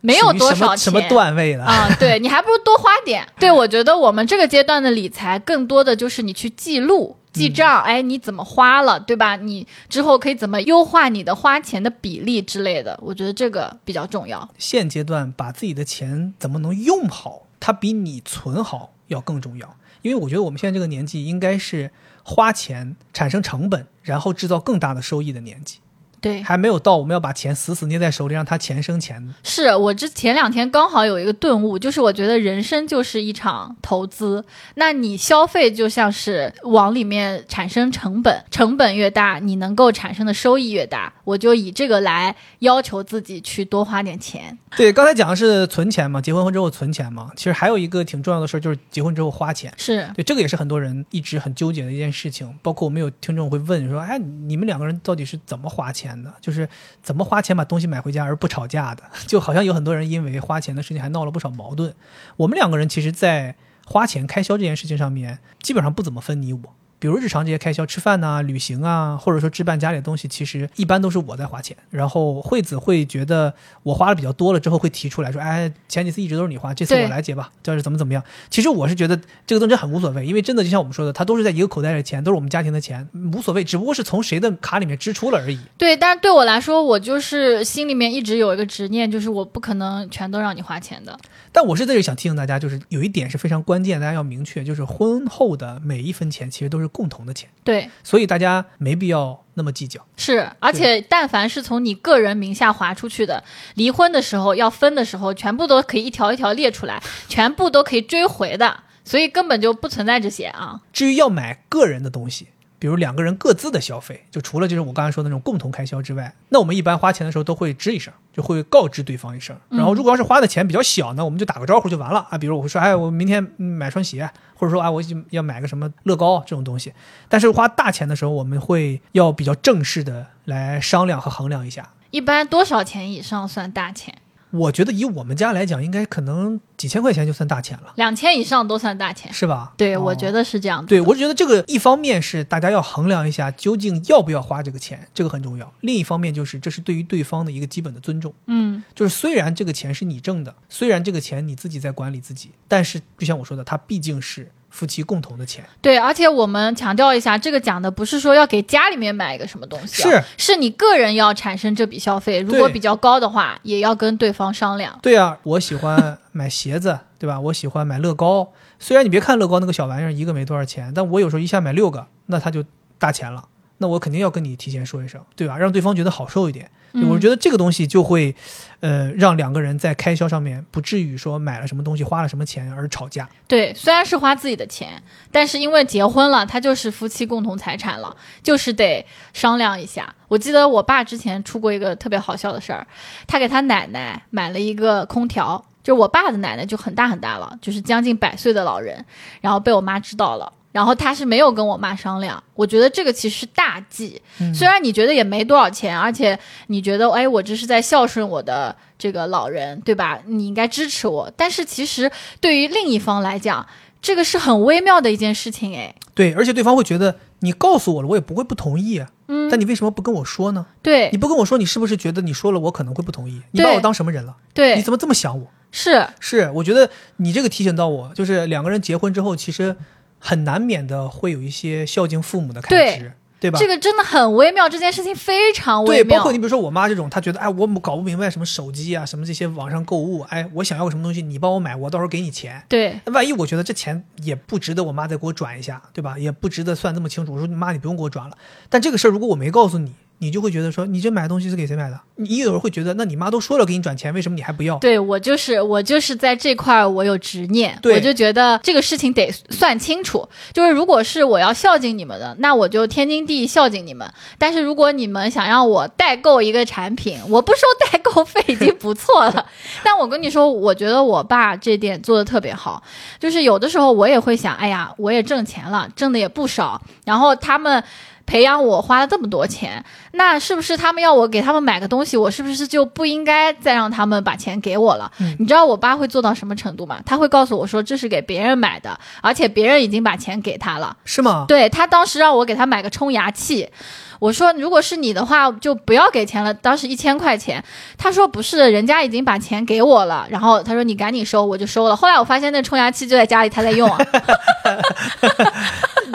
没有多少钱什么段位了。啊、[laughs] 对你还不如多花点。对我觉得我们这个阶段的理财，更多的就是你去记录，记账，哎，你怎么花了，对吧？你之后可以怎么优化你的花钱的比例之类的？我觉得这个比较重要。现阶段把自己的钱怎么能用好，它比你存好要更重要。因为我觉得我们现在这个年纪应该是花钱产生成本，然后制造更大的收益的年纪。对，还没有到我们要把钱死死捏在手里，让它钱生钱呢。是我之前两天刚好有一个顿悟，就是我觉得人生就是一场投资，那你消费就像是往里面产生成本，成本越大，你能够产生的收益越大。我就以这个来要求自己去多花点钱。对，刚才讲的是存钱嘛，结婚后之后存钱嘛。其实还有一个挺重要的事儿，就是结婚之后花钱。是对，这个也是很多人一直很纠结的一件事情。包括我们有听众会问说：“哎，你们两个人到底是怎么花钱就是怎么花钱把东西买回家而不吵架的？[laughs] 就好像有很多人因为花钱的事情还闹了不少矛盾。我们两个人其实，在花钱开销这件事情上面，基本上不怎么分你我。比如日常这些开销，吃饭呐、旅行啊，或者说置办家里的东西，其实一般都是我在花钱。然后惠子会觉得我花的比较多了之后，会提出来说：“哎，前几次一直都是你花，这次我来结吧，就是怎么怎么样。”其实我是觉得这个东西很无所谓，因为真的就像我们说的，它都是在一个口袋里的钱，都是我们家庭的钱，无所谓，只不过是从谁的卡里面支出了而已。对，但是对我来说，我就是心里面一直有一个执念，就是我不可能全都让你花钱的。但我是在这里想提醒大家，就是有一点是非常关键，大家要明确，就是婚后的每一分钱其实都是共同的钱，对，所以大家没必要那么计较。是，而且但凡是从你个人名下划出去的，离婚的时候要分的时候，全部都可以一条一条列出来，[laughs] 全部都可以追回的，所以根本就不存在这些啊。至于要买个人的东西，比如两个人各自的消费，就除了就是我刚才说的那种共同开销之外，那我们一般花钱的时候都会吱一声，就会告知对方一声。然后如果要是花的钱比较小呢，我们就打个招呼就完了啊。比如我会说，哎，我明天嗯买双鞋，或者说啊，我要买个什么乐高这种东西。但是花大钱的时候，我们会要比较正式的来商量和衡量一下。一般多少钱以上算大钱？我觉得以我们家来讲，应该可能几千块钱就算大钱了，两千以上都算大钱。是吧？对，哦我觉得是这样的。对，我是觉得这个一方面是大家要衡量一下究竟要不要花这个钱，这个很重要；另一方面就是这是对于对方的一个基本的尊重。嗯，就是虽然这个钱是你挣的，虽然这个钱你自己在管理自己，但是就像我说的，它毕竟是夫妻共同的钱。对，而且我们强调一下，这个讲的不是说要给家里面买一个什么东西、啊，是是你个人要产生这笔消费，如果比较高的话，也要跟对方商量。对啊，我喜欢买鞋子，对吧？[laughs] 我喜欢买乐高。虽然你别看乐高那个小玩意儿一个没多少钱，但我有时候一下买六个，那他就大钱了。那我肯定要跟你提前说一声，对吧？让对方觉得好受一点。对我嗯觉得这个东西就会，呃，让两个人在开销上面不至于说买了什么东西花了什么钱而吵架。对，虽然是花自己的钱，但是因为结婚了，他就是夫妻共同财产了，就是得商量一下。我记得我爸之前出过一个特别好笑的事儿，他给他奶奶买了一个空调，就我爸的奶奶就很大很大了，就是将近百岁的老人，然后被我妈知道了。然后他是没有跟我妈商量，我觉得这个其实是大忌。嗯虽然你觉得也没多少钱，而且你觉得哎，我这是在孝顺我的这个老人，对吧？你应该支持我。但是其实对于另一方来讲，这个是很微妙的一件事情，哎，对，而且对方会觉得你告诉我了，我也不会不同意啊。嗯，但你为什么不跟我说呢？对你不跟我说，你是不是觉得你说了我可能会不同意？你把我当什么人了？对你，怎么这么想我？是是，我觉得你这个提醒到我，就是两个人结婚之后，其实很难免的会有一些孝敬父母的开支，对吧？这个真的很微妙，这件事情非常对，微妙。对包括你比如说我妈这种，她觉得哎，我搞不明白什么手机啊，什么这些网上购物，哎，我想要个什么东西，你帮我买，我到时候给你钱。对万一我觉得这钱也不值得我妈再给我转一下，对吧？也不值得算这么清楚。我说妈，你不用给我转了。但这个事儿如果我没告诉你，你就会觉得说你这买东西是给谁买的？你有人会觉得，那你妈都说了给你转钱，为什么你还不要？对，我就是我就是在这块儿我有执念，我就觉得这个事情得算清楚。就是如果是我要孝敬你们的，那我就天经地义孝敬你们。但是如果你们想让我代购一个产品，我不收代购费已经不错了。但我跟你说，我觉得我爸这点做的特别好，就是有的时候我也会想，哎呀，我也挣钱了，挣的也不少，然后他们。培养我花了这么多钱，那是不是他们要我给他们买个东西，我是不是就不应该再让他们把钱给我了？嗯你知道我爸会做到什么程度吗？他会告诉我说这是给别人买的，而且别人已经把钱给他了。是吗？对他当时让我给他买个冲牙器，我说如果是你的话就不要给钱了，当时一千块钱。他说不是，人家已经把钱给我了，然后他说你赶紧收，我就收了。后来我发现那冲牙器就在家里他在用啊，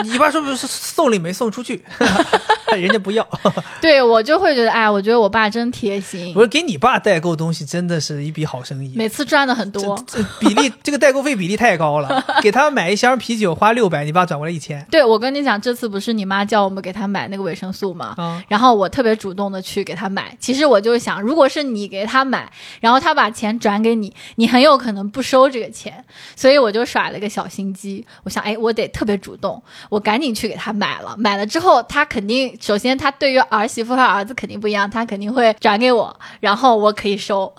你爸说不是送礼没送出去，[laughs] [laughs] 人家不要。[laughs] 对我就会觉得，哎，我觉得我爸真贴心我，说给你爸代购东西真的是一笔好生意。每次赚的很多。这比例，这个代购费比例太高了。给他买一箱啤酒花六百，你爸转过来一千对，我跟你讲，这次不是你妈叫我们给他买那个维生素吗？啊！然后我特别主动的去给他买。其实我就想，如果是你给他买，然后他把钱转给你，你很有可能不收这个钱。所以我就耍了个小心机，我想，哎，我得特别主动，我赶紧去给他买了。买了之后，他肯定首先他对于儿媳妇和儿子肯定不一样，他肯定会转给我，然后我可以收。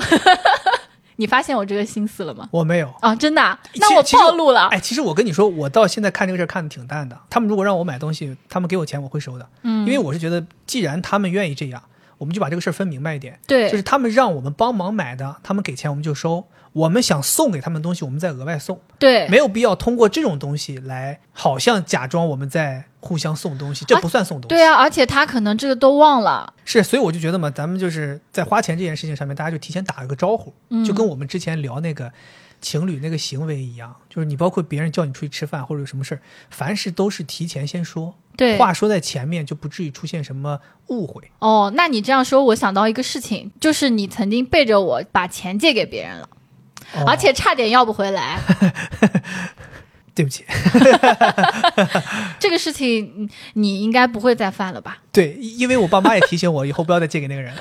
你发现我这个心思了吗？我没有。啊，真的啊、那我暴露了。哎，其实我跟你说，我到现在看这个事儿看的挺淡的。他们如果让我买东西，他们给我钱，我会收的。嗯，因为我是觉得，既然他们愿意这样，我们就把这个事儿分明白一点。对，就是他们让我们帮忙买的，他们给钱我们就收。我们想送给他们东西，我们再额外送，对，没有必要通过这种东西来，好像假装我们在互相送东西，这不算送东西。对啊，而且他可能这个都忘了。是，所以我就觉得嘛，咱们就是在花钱这件事情上面，大家就提前打个招呼，嗯就跟我们之前聊那个情侣那个行为一样，就是你包括别人叫你出去吃饭或者有什么事儿，凡事都是提前先说，对，话说在前面，就不至于出现什么误会。哦，那你这样说，我想到一个事情，就是你曾经背着我把钱借给别人了，哦而且差点要不回来。[laughs] 对不起，[laughs] 这个事情嗯你应该不会再犯了吧？对，因为我爸妈也提醒我以后不要再借给那个人。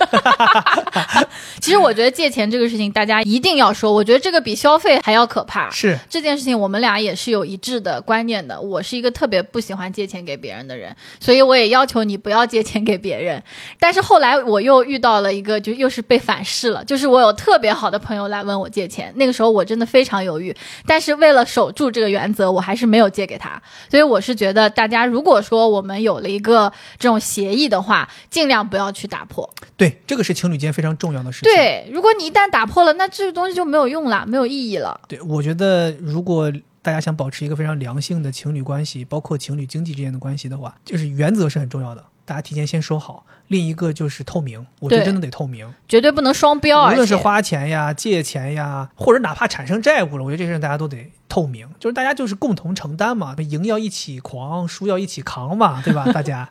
我觉得借钱这个事情，大家一定要说，我觉得这个比消费还要可怕。是，这件事情我们俩也是有一致的观念的。我是一个特别不喜欢借钱给别人的人，所以我也要求你不要借钱给别人。但是后来我又遇到了一个，就又是被反噬了，就是我有特别好的朋友来问我借钱，那个时候我真的非常犹豫，但是为了守住这个原则，我还是没有借给他。所以我是觉得，大家如果说我们有了一个这种协议的话，尽量不要去打破。对，这个是情侣间非常重要的事情。对，如果你一旦打破了，那这个东西就没有用了，没有意义了。对，我觉得如果大家想保持一个非常良性的情侣关系，包括情侣经济之间的关系的话，就是原则是很重要的，大家提前先说好。另一个就是透明，我觉得真的得透明，绝对不能双标，无论是花钱呀、借钱呀，或者哪怕产生债务了，我觉得这事情大家都得透明，就是大家就是共同承担嘛，赢要一起狂，输要一起扛嘛，对吧？[laughs] 大家，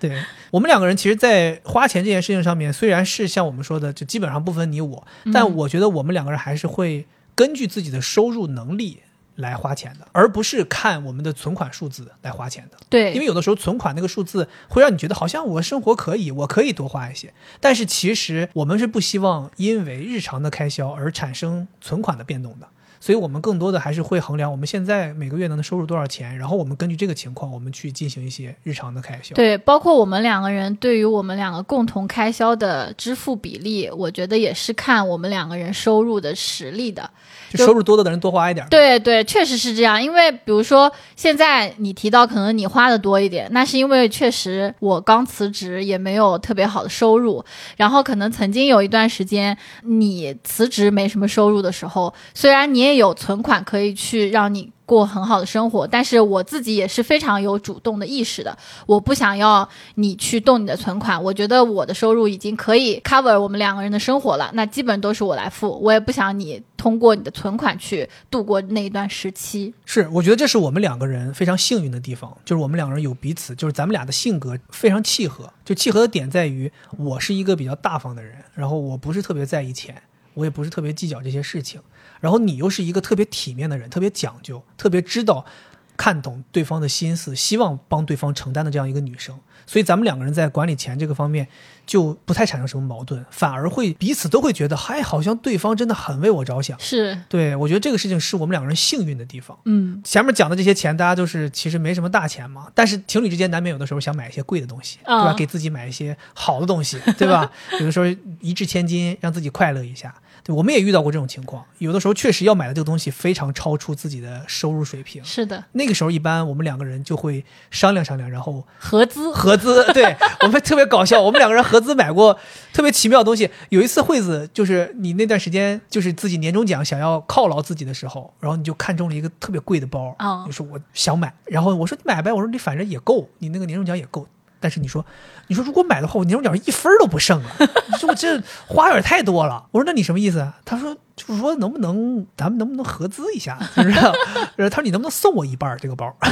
对。我们两个人，其实，在花钱这件事情上面，虽然是像我们说的，就基本上不分你我，但嗯我觉得我们两个人还是会根据自己的收入能力。来花钱的，而不是看我们的存款数字来花钱的。对，因为有的时候存款那个数字会让你觉得好像我生活可以，我可以多花一些，但是其实我们是不希望因为日常的开销而产生存款的变动的。所以我们更多的还是会衡量我们现在每个月能收入多少钱，然后我们根据这个情况，我们去进行一些日常的开销。对，包括我们两个人对于我们两个共同开销的支付比例，我觉得也是看我们两个人收入的实力的。就收入多的人多花一点。对对，确实是这样。因为比如说，现在你提到可能你花的多一点，那是因为确实我刚辞职，也没有特别好的收入。然后可能曾经有一段时间，你辞职没什么收入的时候，虽然你也有存款可以去让你。过很好的生活，但是我自己也是非常有主动的意识的。我不想要你去动你的存款，我觉得我的收入已经可以 cover 我们两个人的生活了，那基本都是我来付。我也不想你通过你的存款去度过那一段时期。是，我觉得这是我们两个人非常幸运的地方，就是我们两个人有彼此，就是咱们俩的性格非常契合。就契合的点在于，我是一个比较大方的人，然后我不是特别在意钱，我也不是特别计较这些事情。然后你又是一个特别体面的人，特别讲究，特别知道看懂对方的心思，希望帮对方承担的这样一个女生。所以咱们两个人在管理钱这个方面就不太产生什么矛盾，反而会彼此都会觉得，嗨，好像对方真的很为我着想。是，对我觉得这个事情是我们两个人幸运的地方。嗯，前面讲的这些钱，大家都是其实没什么大钱嘛，但是情侣之间难免有的时候想买一些贵的东西，嗯对吧？给自己买一些好的东西，[laughs] 对吧？有的时候一掷千金，让自己快乐一下。对，我们也遇到过这种情况，有的时候确实要买的这个东西非常超出自己的收入水平。是的，那个时候，一般我们两个人就会商量商量，然后合资，合资。对我们特别搞笑，我们两个人合资买过特别奇妙的东西。有一次惠子，就是你那段时间就是自己年终奖想要犒劳自己的时候，然后你就看中了一个特别贵的包，嗯你说我想买，然后我说你买呗，我说你反正也够，你那个年终奖也够。但是你说，你说如果买的话，我年终奖一分都不剩啊！你说我这花有点太多了。我说那你什么意思啊？他说就是说能不能咱们能不能合资一下，是不是？[laughs] 他说你能不能送我一半这个包？[laughs]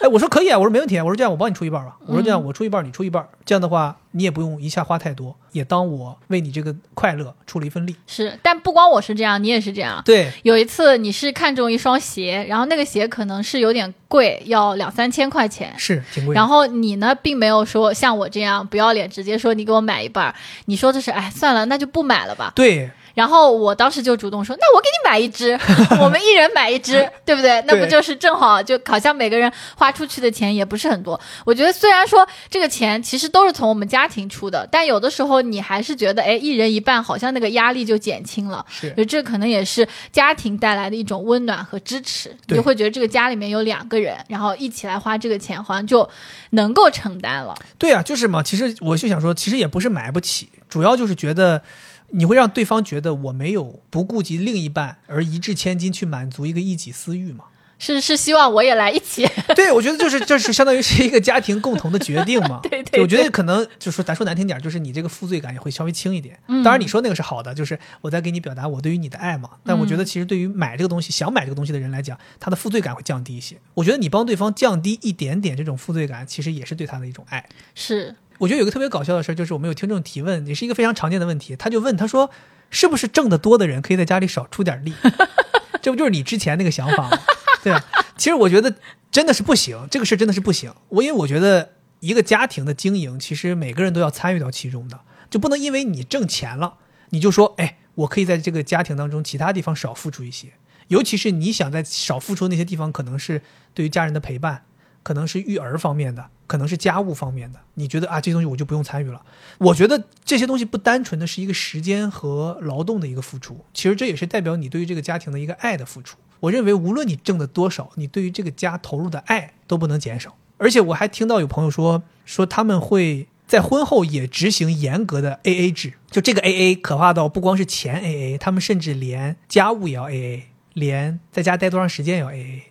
哎，我说可以啊，我说没问题啊，我说这样我帮你出一半吧，我说这样我出一半，你出一半，这样的话你也不用一下花太多，也当我为你这个快乐出了一份力。是，但不光我是这样，你也是这样。对，有一次你是看中一双鞋，然后那个鞋可能是有点贵，要两三千块钱。是挺贵。然后你呢，并没有说像我这样不要脸，直接说你给我买一半。你说的是，哎，算了，那就不买了吧。对，然后我当时就主动说，那我给你买一只，[laughs] 我们一人买一只，[laughs] 对不对？那不就是正好就好像每个人花出去的钱也不是很多。我觉得虽然说这个钱其实都是从我们家庭出的，但有的时候你还是觉得，哎，一人一半，好像那个压力就减轻了。是就这可能也是家庭带来的一种温暖和支持，你就会觉得这个家里面有两个人，然后一起来花这个钱，好像就能够承担了。对啊，就是嘛。其实我就想说，其实也不是买不起，主要就是觉得你会让对方觉得我没有不顾及另一半而一掷千金去满足一个一己私欲吗。是是，希望我也来一起。[laughs] 对，我觉得就是这是相当于是一个家庭共同的决定嘛。[laughs] 对对我觉得可能就是说咱说难听点，就是你这个负罪感也会稍微轻一点。嗯当然你说那个是好的，就是我在给你表达我对于你的爱嘛。但我觉得其实对于买这个东西、想买这个东西的人来讲，他的负罪感会降低一些。我觉得你帮对方降低一点点这种负罪感，其实也是对他的一种爱。是，我觉得有个特别搞笑的事儿，就是我们有听众提问，也是一个非常常见的问题，他就问他说，是不是挣得多的人可以在家里少出点力？[laughs] 这不就是你之前那个想法吗？对吧？其实我觉得真的是不行，这个事真的是不行。我因为我觉得一个家庭的经营，其实每个人都要参与到其中的，就不能因为你挣钱了，你就说，哎，我可以在这个家庭当中其他地方少付出一些。尤其是你想在少付出那些地方，可能是对于家人的陪伴，可能是育儿方面的，可能是家务方面的。你觉得啊，这些东西我就不用参与了。我觉得这些东西不单纯的是一个时间和劳动的一个付出，其实这也是代表你对于这个家庭的一个爱的付出。我认为，无论你挣的多少，你对于这个家投入的爱都不能减少。而且我还听到有朋友说，说他们会在婚后也执行严格的 AA 制，就这个 AA 可怕到不光是钱 AA，他们甚至连家务也要 AA。连在家待多长时间也要 AA，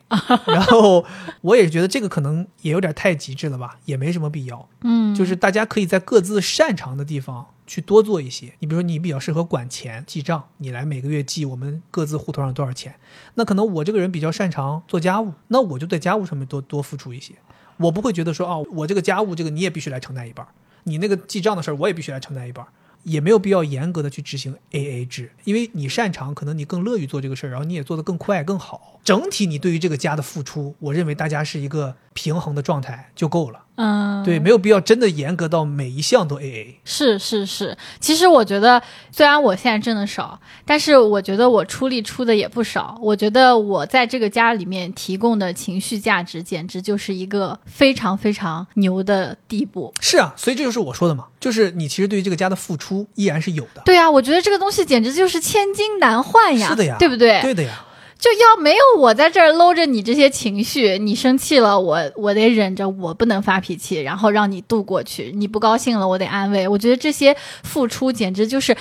然后我也觉得这个可能也有点太极致了吧，也没什么必要。嗯，就是大家可以在各自擅长的地方去多做一些。你比如说，你比较适合管钱、记账，你来每个月记我们各自户头上多少钱。那可能我这个人比较擅长做家务，那我就在家务上面多多付出一些。我不会觉得说，哦，我这个家务这个你也必须来承担一半，你那个记账的事儿我也必须来承担一半儿。也没有必要严格的去执行 A A 制，因为你擅长，可能你更乐于做这个事儿，然后你也做得更快更好。整体你对于这个家的付出，我认为大家是一个平衡的状态就够了。嗯，对，没有必要真的严格到每一项都 A A。是是是，其实我觉得，虽然我现在挣的少，但是我觉得我出力出的也不少。我觉得我在这个家里面提供的情绪价值，简直就是一个非常非常牛的地步。是啊，所以这就是我说的嘛，就是你其实对于这个家的付出依然是有的。对啊，我觉得这个东西简直就是千金难换呀，是的呀对不对？对的呀，就要没有我在这儿搂着你这些情绪，你生气了，我我得忍着，我不能发脾气，然后让你度过去。你不高兴了，我得安慰。我觉得这些付出简直就是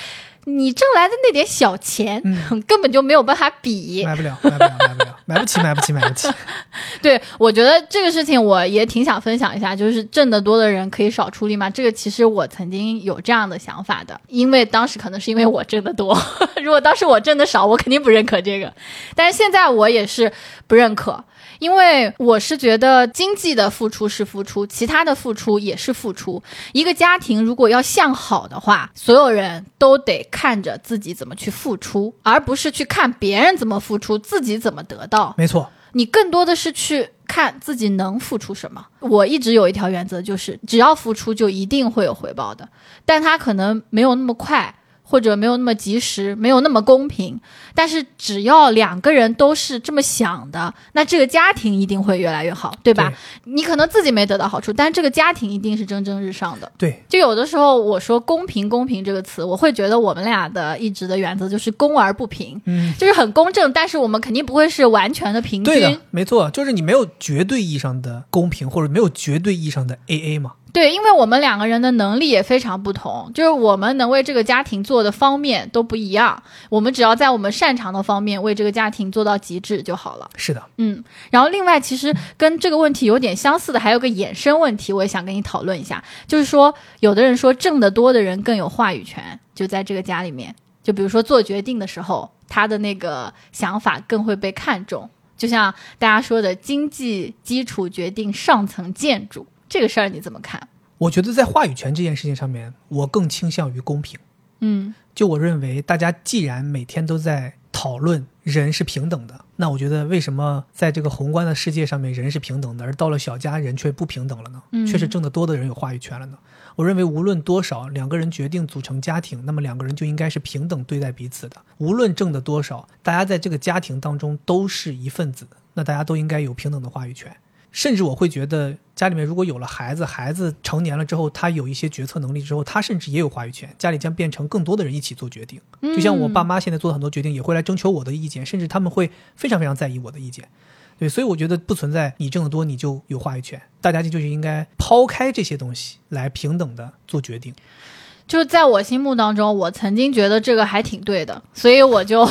你挣来的那点小钱，嗯 [laughs] 根本就没有办法比。买不了，买不了，买不了，买不起，买不起，买不起。[laughs] 对，我觉得这个事情我也挺想分享一下，就是挣得多的人可以少出力嘛。这个其实我曾经有这样的想法的，因为当时可能是因为我挣得多，[laughs] 如果当时我挣得少，我肯定不认可这个。但是现在我也是不认可，因为我是觉得经济的付出是付出，其他的付出也是付出。一个家庭如果要向好的话，所有人都得看着自己怎么去付出，而不是去看别人怎么付出，自己怎么得到。没错，你更多的是去看自己能付出什么。我一直有一条原则，就是只要付出就一定会有回报的，但它可能没有那么快。或者没有那么及时，没有那么公平，但是只要两个人都是这么想的，那这个家庭一定会越来越好，对吧？你可能自己没得到好处，但这个家庭一定是蒸蒸日上的。对，就有的时候我说“公平”“公平”这个词，我会觉得我们俩的一直的原则就是公而不平，嗯，就是很公正，但是我们肯定不会是完全的平均。对的，没错，就是你没有绝对意义上的公平，或者没有绝对意义上的 A A 嘛。对，因为我们两个人的能力也非常不同，就是我们能为这个家庭做的方面都不一样。我们只要在我们擅长的方面为这个家庭做到极致就好了。是的，嗯，然后另外其实跟这个问题有点相似的，还有个衍生问题，我也想跟你讨论一下，就是说，有的人说挣得多的人更有话语权，就在这个家里面，就比如说做决定的时候。他的那个想法更会被看重。就像大家说的，经济基础决定上层建筑这个事儿，你怎么看？我觉得在话语权这件事情上面，我更倾向于公平。嗯就我认为，大家既然每天都在讨论人是平等的，那我觉得为什么在这个宏观的世界上面人是平等的，而到了小家人却不平等了呢？嗯确实挣得多的人有话语权了呢？我认为无论多少，两个人决定组成家庭，那么两个人就应该是平等对待彼此的。无论挣得多少，大家在这个家庭当中都是一份子，那大家都应该有平等的话语权。甚至我会觉得，家里面如果有了孩子，孩子成年了之后，他有一些决策能力之后，他甚至也有话语权，家里将变成更多的人一起做决定。就像我爸妈现在做的很多决定，也会来征求我的意见，甚至他们会非常非常在意我的意见。对，所以我觉得不存在你挣得多你就有话语权，大家就是应该抛开这些东西来平等的做决定。就是在我心目当中，我曾经觉得这个还挺对的，所以我就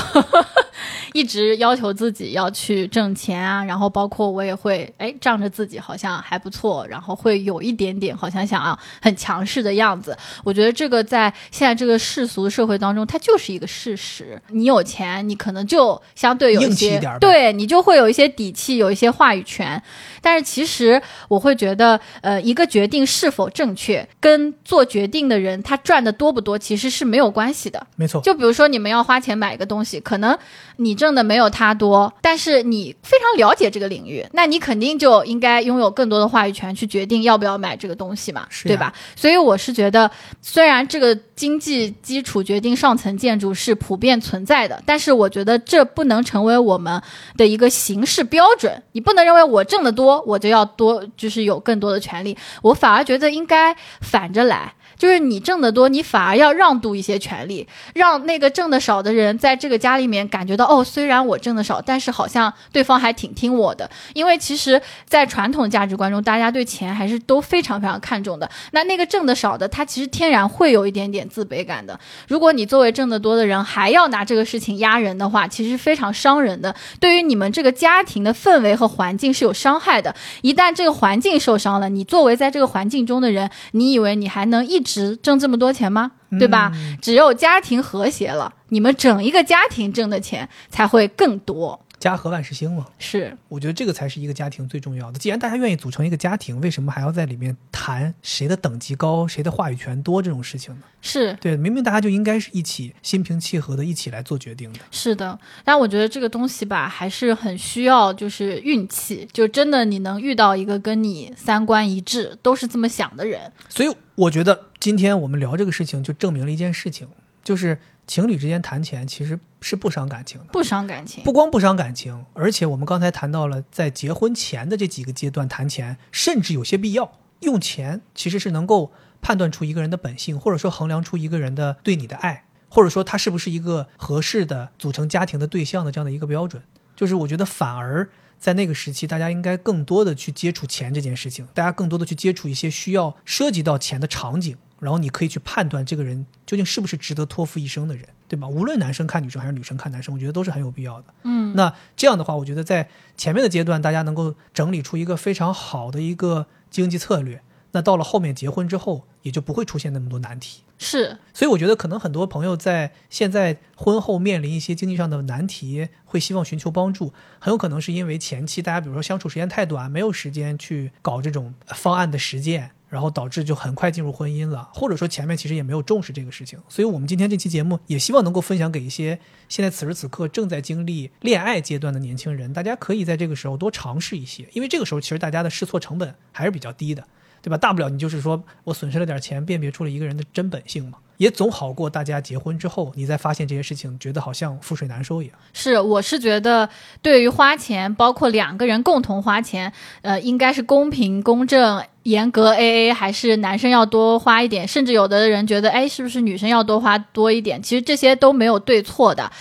一直要求自己要去挣钱啊，然后包括我也会哎仗着自己好像还不错，然后会有一点点好像想要很强势的样子。我觉得这个在现在这个世俗社会当中，它就是一个事实。你有钱，你可能就相对有一些一对你就会有一些底气，有一些话语权。但是其实我会觉得，呃，一个决定是否正确，跟做决定的人他赚的多不多其实是没有关系的。没错，就比如说你们要花钱买一个东西，可能你挣的没有他多，但是你非常了解这个领域，那你肯定就应该拥有更多的话语权去决定要不要买这个东西嘛，对吧？所以我是觉得，虽然这个经济基础决定上层建筑是普遍存在的，但是我觉得这不能成为我们的一个形式标准。你不能认为我挣得多，我就要多，就是有更多的权利。我反而觉得应该反着来。就是你挣得多，你反而要让渡一些权利，让那个挣得少的人在这个家里面感觉到，哦，虽然我挣得少，但是好像对方还挺听我的。因为其实，在传统价值观中，大家对钱还是都非常非常看重的。那那个挣得少的，他其实天然会有一点点自卑感的。如果你作为挣得多的人，还要拿这个事情压人的话，其实非常伤人的，对于你们这个家庭的氛围和环境是有伤害的。一旦这个环境受伤了，你作为在这个环境中的人，你以为你还能一直挣这么多钱吗？对吧？只有家庭和谐了，你们整一个家庭挣的钱才会更多。家和万事兴嘛。是，我觉得这个才是一个家庭最重要的。既然大家愿意组成一个家庭，为什么还要在里面谈谁的等级高、谁的话语权多这种事情呢？是，对，明明大家就应该是一起心平气和的一起来做决定的。是的。但我觉得这个东西吧，还是很需要就是运气，就真的你能遇到一个跟你三观一致、都是这么想的人。所以我觉得今天我们聊这个事情，就证明了一件事情，就是情侣之间谈钱其实是不伤感情的。不伤感情，不光不伤感情，而且我们刚才谈到了，在结婚前的这几个阶段谈钱，甚至有些必要。用钱其实是能够判断出一个人的本性，或者说衡量出一个人的对你的爱，或者说他是不是一个合适的组成家庭的对象的这样的一个标准。就是我觉得反而在那个时期，大家应该更多的去接触钱这件事情，大家更多的去接触一些需要涉及到钱的场景，然后你可以去判断这个人究竟是不是值得托付一生的人，对吧？无论男生看女生还是女生看男生，我觉得都是很有必要的。嗯，那这样的话，我觉得在前面的阶段，大家能够整理出一个非常好的一个经济策略。那到了后面结婚之后，也就不会出现那么多难题。是，所以我觉得，可能很多朋友在现在婚后面临一些经济上的难题，会希望寻求帮助，很有可能是因为前期大家比如说相处时间太短，没有时间去搞这种方案的实践，然后导致就很快进入婚姻了，或者说前面其实也没有重视这个事情。所以我们今天这期节目也希望能够分享给一些现在此时此刻正在经历恋爱阶段的年轻人，大家可以在这个时候多尝试一些，因为这个时候其实大家的试错成本还是比较低的。对吧？大不了你就是说我损失了点钱，辨别出了一个人的真本性嘛，也总好过大家结婚之后，你再发现这些事情，觉得好像覆水难收一样。是，我是觉得对于花钱，包括两个人共同花钱，呃，应该是公平、公正、严格 A A，还是男生要多花一点？甚至有的人觉得，哎，是不是女生要多花多一点？其实这些都没有对错的。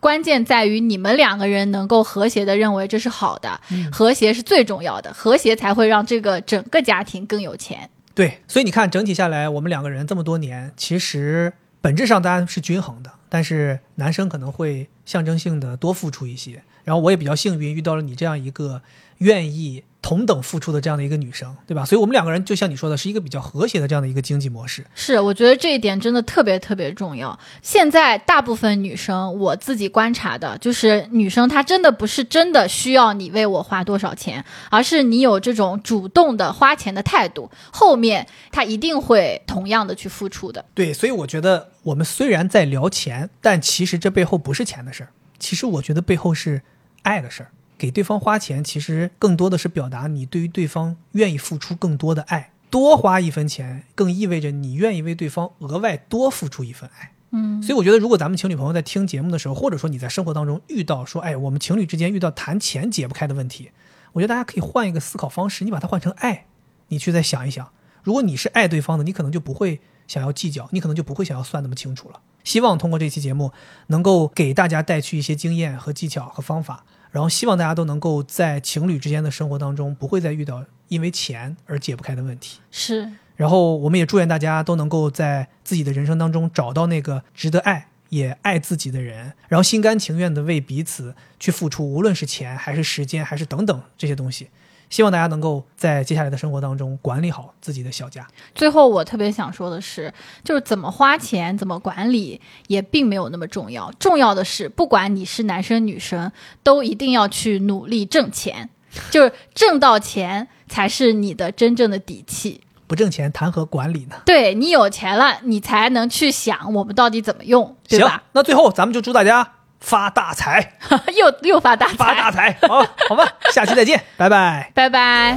关键在于你们两个人能够和谐的认为这是好的，和谐是最重要的，和谐才会让这个整个家庭更有钱。对，所以你看，整体下来，我们两个人这么多年，其实本质上大家是均衡的，但是男生可能会象征性的多付出一些。然后我也比较幸运，遇到了你这样一个愿意同等付出的这样的一个女生，对吧？所以我们两个人就像你说的，是一个比较和谐的这样的一个经济模式。是，我觉得这一点真的特别特别重要。现在大部分女生，我自己观察的就是，女生她真的不是真的需要你为我花多少钱，而是你有这种主动的花钱的态度，后面她一定会同样的去付出的。对，所以我觉得我们虽然在聊钱，但其实这背后不是钱的事儿，其实我觉得背后是爱的事儿。给对方花钱，其实更多的是表达你对于对方愿意付出更多的爱。多花一分钱，更意味着你愿意为对方额外多付出一份爱。嗯，所以我觉得，如果咱们情侣朋友在听节目的时候，或者说你在生活当中遇到说，哎，我们情侣之间遇到谈钱解不开的问题，我觉得大家可以换一个思考方式，你把它换成爱，你去再想一想，如果你是爱对方的，你可能就不会想要计较，你可能就不会想要算那么清楚了。希望通过这期节目，能够给大家带去一些经验和技巧和方法，然后希望大家都能够在情侣之间的生活当中，不会再遇到因为钱而解不开的问题。是，然后我们也祝愿大家都能够在自己的人生当中找到那个值得爱也爱自己的人，然后心甘情愿的为彼此去付出，无论是钱还是时间还是等等这些东西。希望大家能够在接下来的生活当中管理好自己的小家。最后，我特别想说的是，就是怎么花钱、怎么管理，也并没有那么重要。重要的是，不管你是男生女生，都一定要去努力挣钱，就是挣到钱才是你的真正的底气。不挣钱谈何管理呢？对你有钱了，你才能去想我们到底怎么用，对行吧？，那最后咱们就祝大家发大财，[laughs] 又又发大财，发大财。好，好吧，下期再见，拜拜。拜拜。